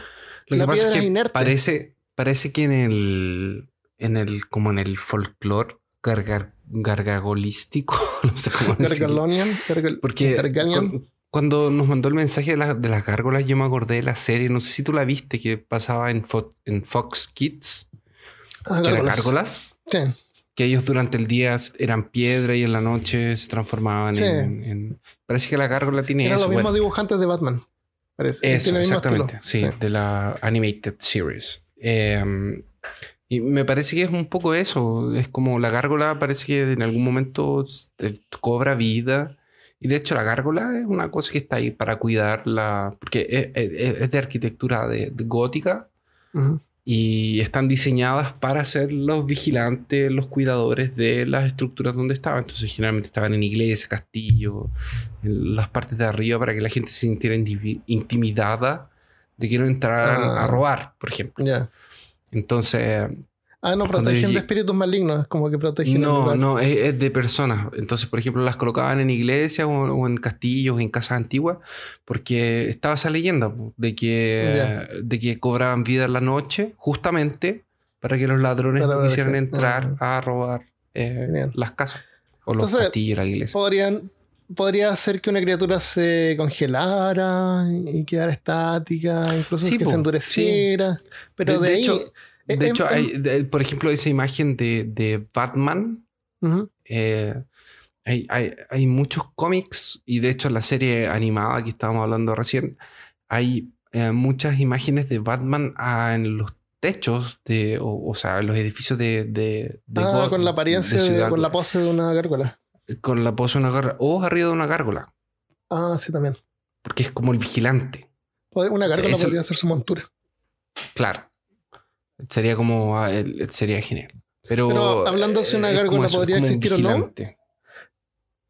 Lo
La
que pasa es que
inerte.
parece, parece que en el, en el, como en el folclore gargar, gargagolístico, no sé cómo.
Gargalonian. gargal-
Porque
Gargalian.
cu- cuando nos mandó el mensaje de, la- de las gárgolas, yo me acordé de la serie, no sé si tú la viste, que pasaba en, Fo- en Fox Kids,
Ah,
que
gárgolas.
gárgolas,
Sí.
Que ellos durante el día eran piedra y en la noche se transformaban
Sí.
en, en- Parece que la gárgola tiene
Eran los mismos
bueno.
dibujantes de Batman. Parece.
Eso,
Tiene
exactamente.
estilo.
Sí, de la Animated Series. Eh, y me parece que es un poco eso. Es como la gárgola parece que en algún momento cobra vida. Y de hecho la gárgola es una cosa que está ahí para cuidarla. Porque es, es- es de arquitectura de, de gótica.
Ujú.
Y están diseñadas para ser los vigilantes, los cuidadores de las estructuras donde estaban. Entonces, generalmente estaban en iglesias, castillos, en las partes de arriba para que la gente se sintiera intimidada de que no entraran
Ah.
a robar, por ejemplo.
Ya.
Entonces,
Ah, no, protegen de espíritus malignos. Es como que protegen.
no, no, es, es de personas. Entonces, por ejemplo, las colocaban en iglesias o, o en castillos, en casas antiguas, porque estaba esa leyenda de que, de que cobraban vida en la noche, justamente para que los ladrones
Para
quisieran entrar a robar eh, las casas o los
Entonces,
castillos, la iglesia.
Podrían, podría ser que una criatura se congelara y quedara estática, incluso
Sí,
que
po,
se endureciera. Pero
De-
de,
de
ahí.
hecho- De
em-
hecho,
em-
hay, de- por ejemplo, esa imagen de, de Batman. Eh, hay, hay, hay muchos cómics y de hecho en la serie animada que estábamos hablando recién hay eh, muchas imágenes de Batman ah, en los techos de, o, o sea, en los edificios de, de, de
Ah, con la apariencia,
de
con la pose de una gárgola.
con la pose de una gárgola o arriba de una gárgola,
Ah, sí, también.
porque es como el vigilante,
Una gárgola podría ser su montura.
claro. Sería como, ah, sería genial. Pero,
Pero hablando si una
es como
gárgola
eso, es
podría existir o no.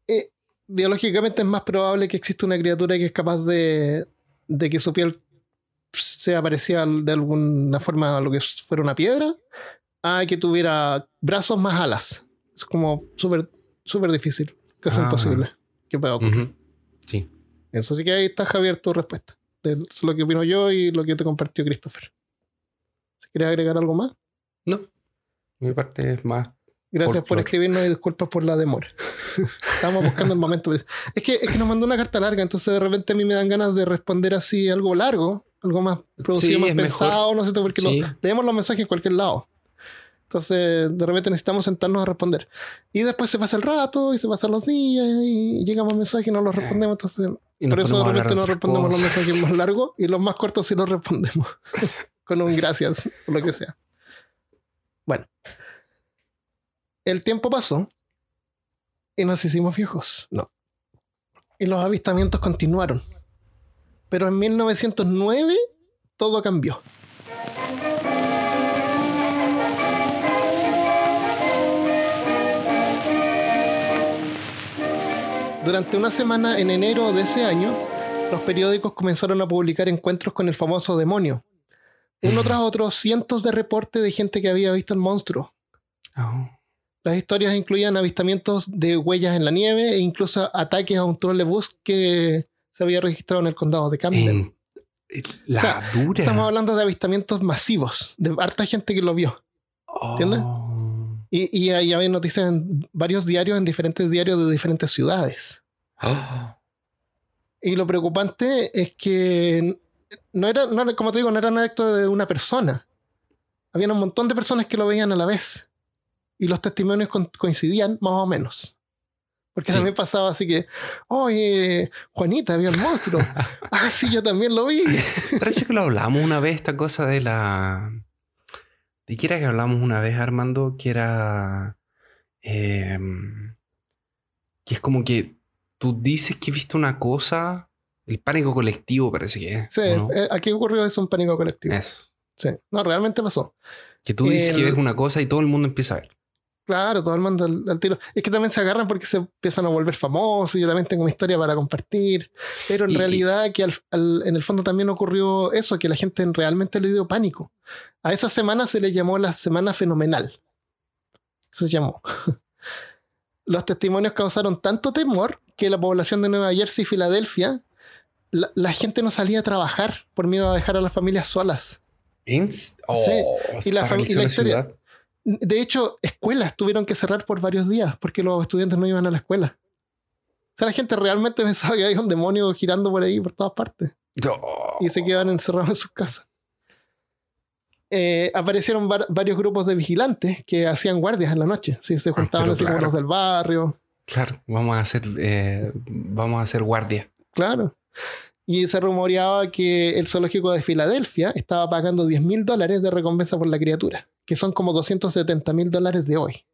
Eh, biológicamente es más probable que exista una criatura que es capaz de, de que su piel sea parecida de alguna forma a lo que fuera una piedra, a que tuviera brazos más alas. Es como súper súper difícil, casi
Ah.
imposible que pueda ocurrir.
Sí.
Eso sí que ahí está Javier tu respuesta. De lo que opino yo y lo que te compartió Christopher. Quieres agregar algo más,
No. Mi parte es más
gracias por escribirnos y disculpas por la demora. Estábamos buscando el momento. Es que, es que nos mandó una carta larga, entonces de repente a mí me dan ganas de responder así algo largo, algo más producido,
Sí,
más
mejor.
pensado, no sé, porque leemos los mensajes en cualquier lado. Entonces, de repente necesitamos sentarnos a responder. Y después se pasa el rato y se pasan los días y llegamos mensajes y no los respondemos. Entonces, por eso de repente no respondemos los mensajes más largos y los más cortos sí los respondemos. Con un gracias, o lo que sea. Bueno. El tiempo pasó y nos hicimos viejos. No. Y los avistamientos continuaron. Pero en 1909 todo cambió. Durante una semana en enero de ese año, los periódicos comenzaron a publicar encuentros con el famoso demonio. Uno tras otro, cientos de reportes de gente que había visto el monstruo.
Oh.
Las historias incluían avistamientos de huellas en la nieve e incluso ataques a un trolebús que se había registrado en el condado de Camden.
En- la
O sea,
dura.
Estamos hablando de avistamientos masivos, de harta gente que lo vio. ¿entiendes?
Oh.
Y, y ahí había noticias en varios diarios, en diferentes diarios de diferentes ciudades.
Oh.
Y lo preocupante es que no era, no como te digo, no era un acto de una persona. Había un montón de personas que lo veían a la vez. Y los testimonios con- coincidían más o menos. Porque
Sí.
también pasaba así que, oye, Juanita vio el monstruo. ah, sí, yo también lo vi.
Parece que lo hablamos una vez, esta cosa de la. ¿De qué era que hablamos una vez, Armando? Que era. em, que es como que tú dices que viste una cosa. El pánico colectivo parece que es.
Sí,
¿o no?
eh, aquí ocurrió eso, un pánico colectivo.
Eso.
Sí. No, realmente pasó.
Que tú dices que ves una cosa y todo el mundo empieza a ver.
Claro, todo el mundo al, al tiro. Es que también se agarran porque se empiezan a volver famosos. Yo también tengo una historia para compartir. Pero en
Y- y-
realidad, que al- al- en el fondo también ocurrió eso, que la gente realmente le dio pánico. A esa semana se le llamó la Semana Fenomenal. Se llamó. Los testimonios causaron tanto temor que la población de Nueva Jersey y Filadelfia, la, la gente no salía a trabajar por miedo a dejar a las familias solas.
¿Ins? Oh,
Y la y la historia-. De hecho, escuelas tuvieron que cerrar por varios días porque los estudiantes no iban a la escuela. O sea, la gente realmente pensaba que había un demonio girando por ahí, por todas partes.
Oh.
Y se quedaban encerrados en sus casas. Eh, aparecieron var- varios grupos de vigilantes que hacían guardias en la noche. Sí, se juntaban
pero
así como los del barrio.
Claro, vamos a hacer, eh, vamos a hacer guardia.
Claro. Y se rumoreaba que el zoológico de Filadelfia estaba pagando 10 mil dólares de recompensa por la criatura, que son como 270 mil dólares de hoy.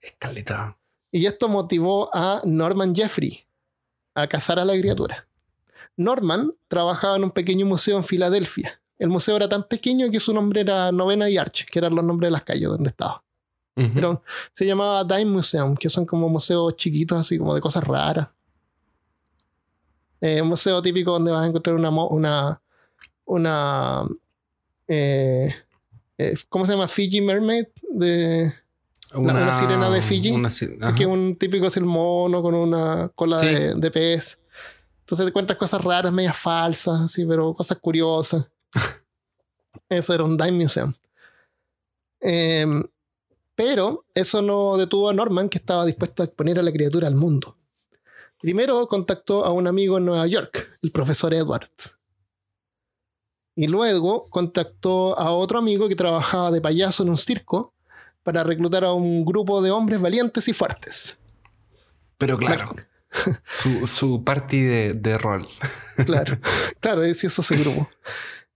Escaleta.
Y esto motivó a Norman Jeffrey a cazar a la criatura. Norman trabajaba en un pequeño museo en Filadelfia. El museo era tan pequeño que su nombre era Novena y Arch, que eran los nombres de las calles donde estaba. Pero se llamaba Dime Museum, que son como museos chiquitos, así como de cosas raras. Eh, un museo típico donde vas a encontrar una. una, una eh, eh, ¿Cómo se llama? Fiji Mermaid. De, una sirena de Fiji.
una
Así que un típico es el mono con una cola
Sí.
de, de pez. Entonces te encuentras cosas raras, medias falsas, así, pero cosas curiosas. Eso era un Dime Museum. Em, pero eso no detuvo a Norman, que estaba dispuesto a exponer a la criatura al mundo. Primero contactó a un amigo en Nueva York, el profesor Edwards. Y luego contactó a otro amigo que trabajaba de payaso en un circo para reclutar a un grupo de hombres valientes y fuertes.
Pero claro, su, su party de, de rol.
Claro, claro, sí, eso es el grupo.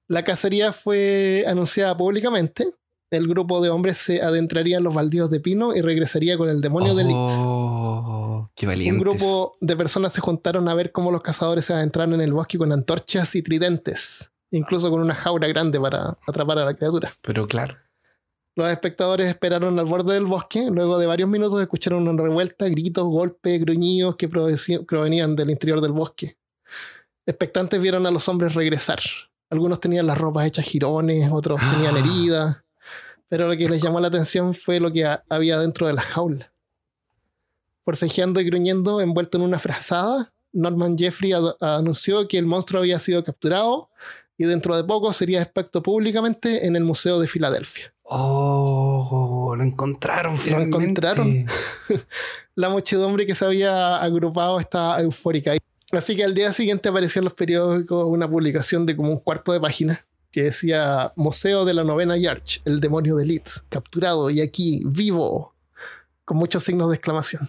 La cacería fue anunciada públicamente. El grupo de hombres se adentraría en los baldíos de pino y regresaría con el demonio de Leeds.
Oh, qué.
Un grupo de personas se juntaron a ver cómo los cazadores se adentraron en el bosque con antorchas y tridentes, incluso con una jaula grande para atrapar a la criatura.
Pero claro.
Los espectadores esperaron al borde del bosque. Luego de varios minutos escucharon una revuelta, gritos, golpes, gruñidos que provenían del interior del bosque. Expectantes vieron a los hombres regresar. Algunos tenían las ropas hechas jirones, otros tenían
Ah.
heridas. Pero lo que les llamó la atención fue lo que ha- había dentro de la jaula. Forcejeando y gruñendo, envuelto en una frazada, Norman Jeffrey anunció que el monstruo había sido capturado y dentro de poco sería expuesto públicamente en el Museo de Filadelfia.
Oh, lo encontraron finalmente.
encontraron. La muchedumbre que se había agrupado estaba eufórica. Así que al día siguiente apareció en los periódicos una publicación de como un cuarto de página que decía Museo de la Novena Yarch, el demonio de Leeds, capturado y aquí, vivo, con muchos signos de exclamación.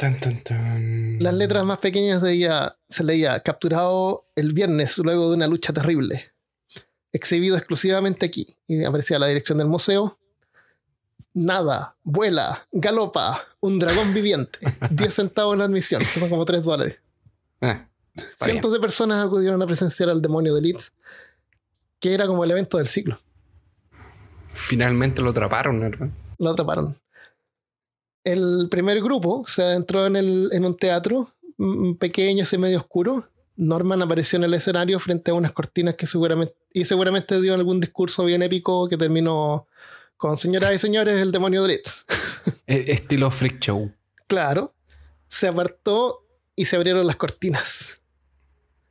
Tan, tan, tan.
Las letras más pequeñas decía, se leía capturado el viernes luego de una lucha terrible. Exhibido exclusivamente aquí. Y aparecía la dirección del museo. Nada, vuela, galopa, un dragón viviente. 10 centavos la admisión, que son como 3 dólares.
Ah,
Cientos de personas acudieron a presenciar al demonio de Leeds, que era como el evento del siglo.
Finalmente lo atraparon, ¿verdad?
Lo atraparon. El primer grupo se adentró en, el, en un teatro mm, pequeño y medio oscuro. Norman apareció en el escenario frente a unas cortinas que seguramente, y seguramente dio algún discurso bien épico que terminó con señoras y señores, el demonio de Litz.
Estilo freak show.
Claro, se apartó y se abrieron las cortinas.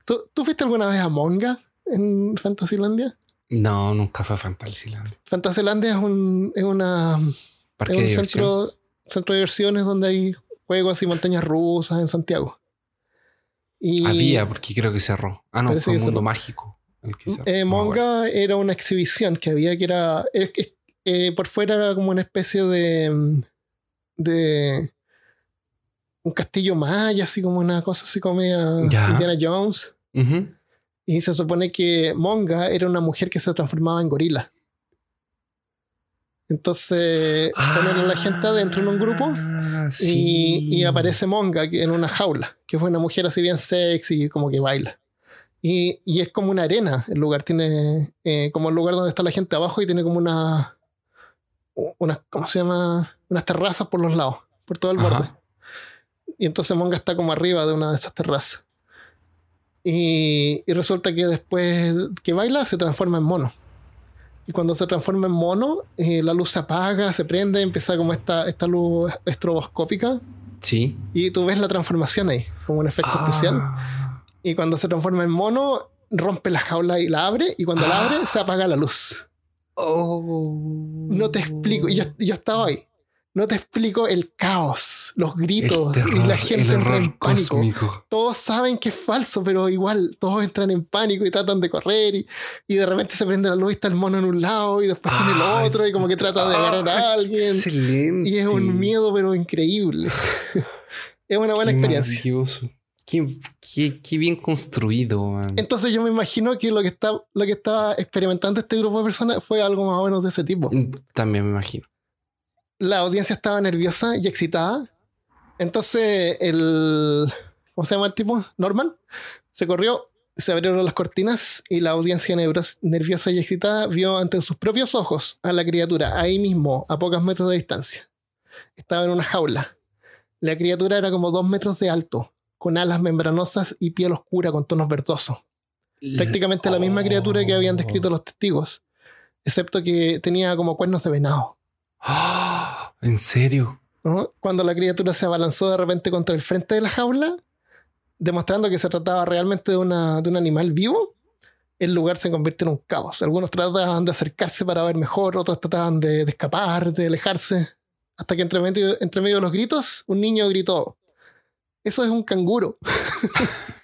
¿Tú, ¿tú fuiste alguna vez a Monga en Fantasylandia?
No, nunca fue a Fantasyland.
Fantasylandia es, un, es una es un centro, centro de diversiones donde hay juegos y montañas rusas en Santiago. Y
Había, porque creo que cerró. Ah, no, fue un mundo
cerró.
mágico. El que cerró.
eh,
bueno.
Monga era una exhibición que había que era. que, eh, por fuera era como una especie de. mm, de. un castillo maya, así como una cosa así como
Ya.
Indiana Jones. Y se supone que Monga era una mujer que se transformaba en gorila. Entonces ponen a la gente adentro en un grupo
Ah,
y, aparece Monga en una jaula, que es una mujer así bien sexy y como que baila. Y, y es como una arena el lugar, tiene eh, como el lugar donde está la gente abajo y tiene como una, una ¿cómo se llama? Unas terrazas por los lados, por todo el
Ajá.
borde. Y entonces Monga está como arriba de una de esas terrazas. Y, y resulta que después que baila se transforma en mono. Y cuando se transforma en mono, eh, la luz se apaga, se prende, empieza como esta, esta luz estroboscópica.
Sí.
Y tú ves la transformación ahí, como un efecto especial.
Ah.
Y cuando se transforma en mono, rompe la jaula y la abre. Y cuando la
Ah.
abre, se apaga la luz.
Oh.
No te explico. Y yo, yo estaba ahí. No te explico el caos, los gritos y la gente entra en pánico.
cósmico.
Todos saben que es falso, pero igual todos entran en pánico y tratan de correr. Y, y de repente se prende la luz y está el mono en un lado y después en el otro. Y como que trata de agarrar a alguien.
Excelente.
Y es un miedo, pero increíble. es una buena
Qué
experiencia.
maravilloso. Qué, qué- qué bien construido, man.
Entonces yo me imagino que lo que, está, lo que estaba experimentando este grupo de personas fue algo más o menos de ese tipo.
Mm, También me imagino.
La audiencia estaba nerviosa y excitada. Entonces el... ¿Cómo se llama el tipo? Norman. Se corrió, se abrieron las cortinas y la audiencia nerviosa y excitada vio ante sus propios ojos a la criatura ahí mismo, a pocos metros de distancia. Estaba en una jaula. La criatura era como dos metros de alto, con alas membranosas y piel oscura con tonos verdosos. prácticamente la misma criatura que habían descrito los testigos, excepto que tenía como cuernos de venado.
Ah, ¿En serio?
¿no? Cuando la criatura se abalanzó de repente contra el frente de la jaula, demostrando que se trataba realmente de, una, de un animal vivo, el lugar se convierte en un caos. Algunos trataban de acercarse para ver mejor, otros trataban de, de escapar, de alejarse, hasta que entre medio, entre medio de los gritos, un niño gritó, eso es un canguro.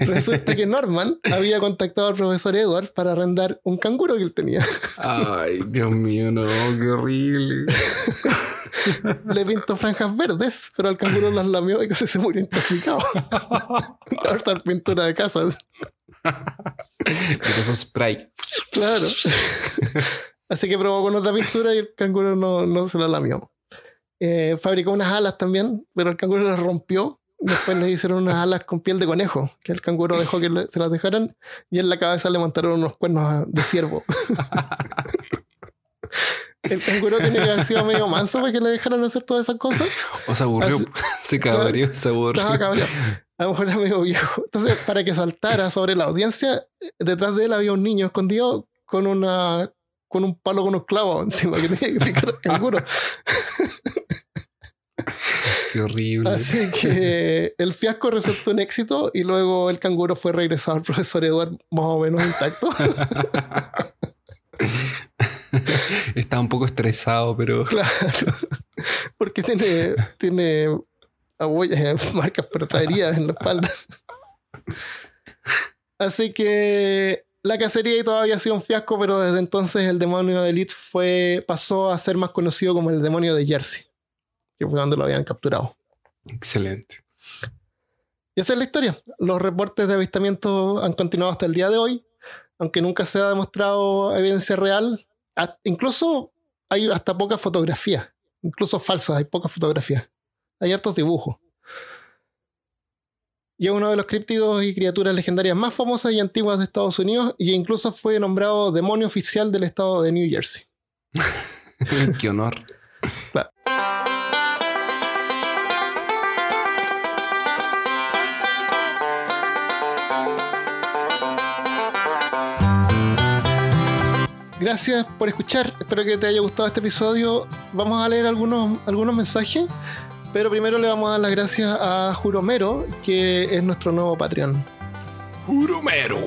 Resulta que Norman había contactado al profesor Edward para arrendar un canguro que él tenía.
Ay, Dios mío, no, qué horrible.
Le pintó franjas verdes, pero al canguro las lamió y casi se murió intoxicado. Harta pintura de casa.
Pero eso spray.
Claro. Así que probó con otra pintura y el canguro no, no se la lamió. Eh, fabricó unas alas también, pero el canguro las rompió. Después le hicieron unas alas con piel de conejo, que el canguro dejó que le- se las dejaran, y en la cabeza le montaron unos cuernos de ciervo. el canguro tiene que haber sido medio manso para que le dejaran hacer todas esas cosas.
O se aburrió.
Así-
Se cabreó, se aburrió.
Estaba cabreado. A lo mejor era medio viejo. Entonces, para que saltara sobre la audiencia, detrás de él había un niño escondido con una con un palo con un clavo encima que tenía que picar al canguro.
Qué horrible.
Así que el fiasco resultó un éxito y luego el canguro fue regresado al profesor Edward más o menos intacto.
Estaba un poco estresado, pero
claro. Porque tiene, tiene aguillas, marcas pero traerías en la espalda. Así que la cacería y todavía ha sido un fiasco, pero desde entonces el demonio de Elite fue, pasó a ser más conocido como el demonio de Jersey, que fue donde lo habían capturado.
excelente.
Y esa es la historia. Los reportes de avistamiento han continuado hasta el día de hoy, aunque nunca se ha demostrado evidencia real. A- incluso hay hasta pocas fotografías, incluso falsas, hay pocas fotografías. Hay hartos dibujos. Y es uno de los críptidos y criaturas legendarias más famosas y antiguas de Estados Unidos, y incluso fue nombrado demonio oficial del estado de New Jersey.
Qué honor.
Claro. Gracias por escuchar. Espero que te haya gustado este episodio. Vamos a leer algunos, algunos mensajes, pero primero le vamos a dar las gracias a Juromero, que es nuestro nuevo Patreon.
Juromero.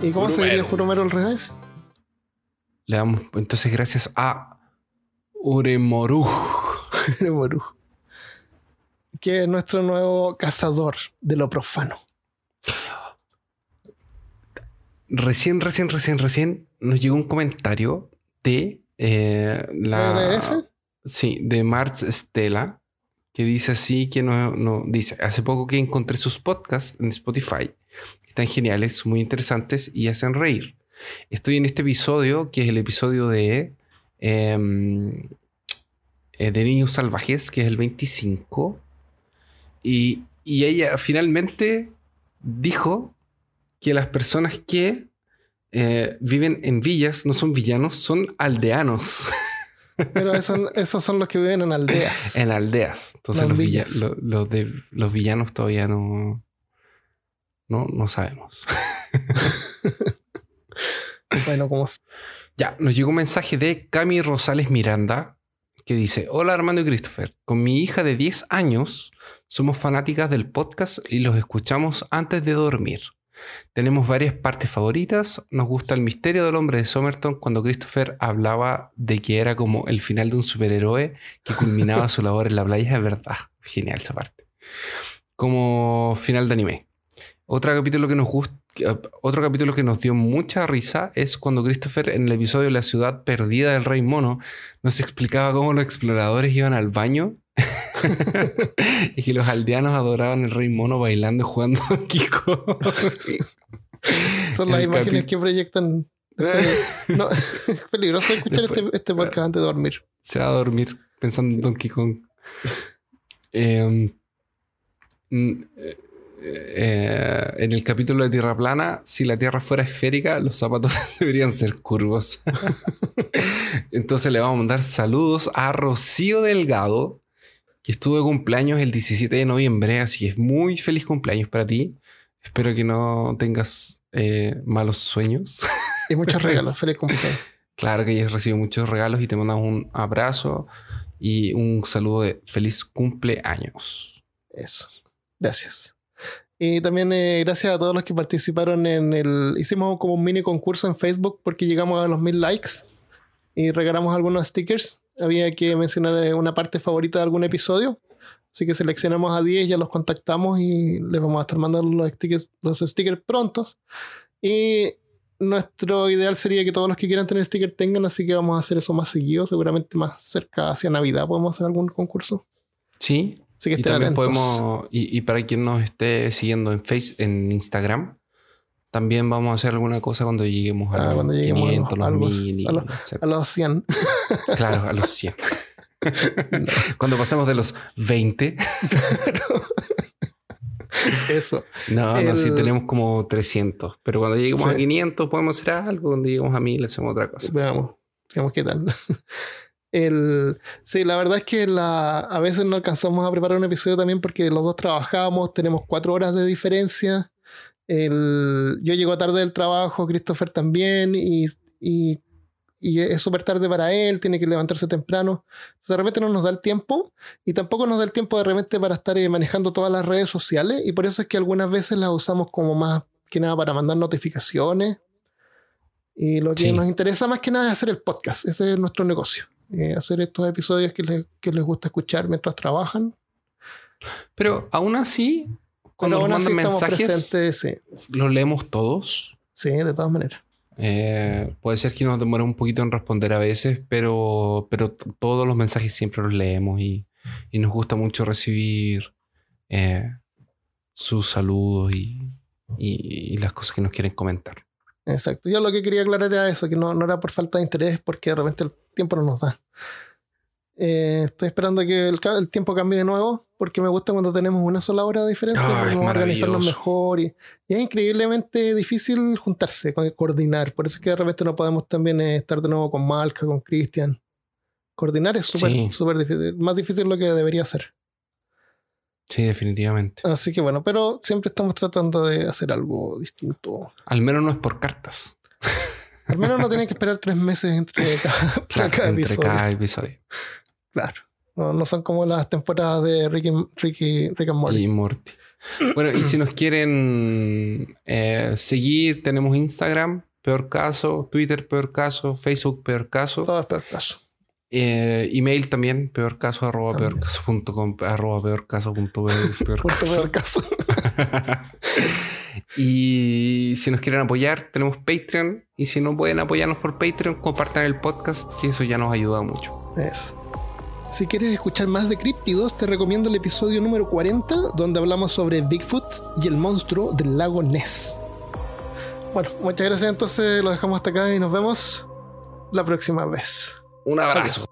¿Y cómo se diría Juromero al revés?
Le damos entonces gracias a Uremoru.
Juromero. Que es nuestro nuevo cazador de lo profano.
Recién, recién, recién, recién nos llegó un comentario de eh, la.
¿De ese?
Sí, de Marx Stella, que dice así que no, no dice. Hace poco que encontré sus podcasts en Spotify. Están geniales, muy interesantes y hacen reír. Estoy en este episodio, que es el episodio de. em, eh, de Niños Salvajes, que es el 25. Y, y ella finalmente dijo que las personas que eh, viven en villas no son villanos, son aldeanos
Pero eso- esos son los que viven en aldeas.
en aldeas. Entonces
Las
los, villa-
villas.
lo- los de, los villanos todavía no, no, no sabemos.
Bueno, como
Ya, nos llegó un mensaje de Cami Rosales Miranda que dice, hola Armando y Christopher, con mi hija de 10 años somos fanáticas del podcast y los escuchamos antes de dormir. Tenemos varias partes favoritas, nos gusta el misterio del hombre de Somerton cuando Christopher hablaba de que era como el final de un superhéroe que culminaba su labor en la playa, es verdad, genial esa parte. Como final de anime. Otro capítulo que nos gusta, otro capítulo que nos dio mucha risa es cuando Christopher en el episodio de la ciudad perdida del Rey Mono nos explicaba cómo los exploradores iban al baño y que los aldeanos adoraban el Rey Mono bailando y jugando Donkey Kong.
son las imágenes que proyectan. después de- No, es peligroso escuchar
Después-
este, este podcast antes de dormir.
Se va a dormir pensando en Donkey Kong. Eh, mm, eh, eh, en el capítulo de Tierra Plana, si la Tierra fuera esférica, los zapatos deberían ser curvos. Entonces le vamos a mandar saludos a Rocío Delgado, que estuvo de cumpleaños el 17 de noviembre, así que es muy feliz cumpleaños para ti. Espero que no tengas eh, malos sueños.
Y muchos regalos. Feliz cumpleaños.
Claro que hayas recibido muchos regalos y te mandamos un abrazo y un saludo de feliz cumpleaños.
Eso. Gracias. Y también eh, gracias a todos los que participaron en el... Hicimos como un mini concurso en Facebook porque llegamos a los mil likes y regalamos algunos stickers. Había que mencionar eh, una parte favorita de algún episodio. Así que seleccionamos a 10, ya los contactamos y les vamos a estar mandando los stickers, los stickers prontos. Y nuestro ideal sería que todos los que quieran tener stickers tengan, así que vamos a hacer eso más seguido, seguramente más cerca hacia Navidad podemos hacer algún concurso.
Sí,
Así que
y
estén
también
atentos.
podemos, y, y para quien nos esté siguiendo en Face, en Instagram, también vamos a hacer alguna cosa cuando lleguemos a
Ah,
los
cuando lleguemos a los-
500, los
a los-
1000, y
a los-
etcétera.
A los 100.
Claro, a los 100. Cuando pasemos de los 20,
Eso.
no, no, sí
El-
tenemos como 300. Pero cuando lleguemos a
Sí.
500 podemos hacer algo. Cuando lleguemos a 1000 hacemos otra cosa.
Veamos. Veamos qué tal. El, sí, la verdad es que la, a veces no alcanzamos a preparar un episodio también porque los dos trabajamos, tenemos cuatro horas de diferencia. El, yo llego tarde del trabajo, Christopher también, y, y, y es súper tarde para él, tiene que levantarse temprano. De repente no nos da el tiempo y tampoco nos da el tiempo de repente para estar eh, manejando todas las redes sociales y por eso es que algunas veces las usamos como más que nada para mandar notificaciones. Y lo que
Sí.
nos interesa más que nada es hacer el podcast, ese es nuestro negocio. Eh, hacer estos episodios que les, que les gusta escuchar mientras trabajan.
Pero aún así, cuando
Pero
nos
aún así
mandan mensajes,
presentes, sí,
los leemos todos.
sí, de todas maneras.
Eh, puede ser que nos demore un poquito en responder a veces, pero, pero todos los mensajes siempre los leemos y, y nos gusta mucho recibir eh, sus saludos y, y- y las cosas que nos quieren comentar.
Exacto. Yo lo que quería aclarar era eso, que no, no era por falta de interés, porque de repente el tiempo no nos da. Eh, estoy esperando que el, el tiempo cambie de nuevo, porque me gusta cuando tenemos una sola hora de diferencia,
Ah, es
podemos organizarnos mejor y, y es increíblemente difícil juntarse, co- coordinar. Por eso es que de repente no podemos también eh, estar de nuevo con Malca, con Cristian. Coordinar es súper
Sí.
súper difícil, más difícil de lo que debería ser.
Sí, definitivamente.
Así que bueno, pero siempre estamos tratando de hacer algo distinto.
Al menos no es por cartas.
Al menos no tienen que esperar tres meses entre cada,
Claro,
cada
entre
episodio.
cada episodio.
Claro. No, no son como las temporadas de Ricky, Ricky, Rick and Morty.
Y Morty. Bueno, y si nos quieren eh, seguir, tenemos Instagram, peor caso, Twitter, peor caso, Facebook, peor caso.
Todo es peor caso.
Eh, email también, peor caso, arroba peorcaso.com, arroba peor caso punto be- peor
Punto
caso.
peor caso.
y si nos quieren apoyar, tenemos Patreon. Y si no pueden apoyarnos por Patreon, compartan el podcast, que eso ya nos ayuda mucho.
Eso. Si quieres escuchar más de Críptidos, te recomiendo el episodio número 40, donde hablamos sobre Bigfoot y el monstruo del lago Ness. Bueno, muchas gracias entonces, lo dejamos hasta acá y nos vemos la próxima vez.
Un abrazo.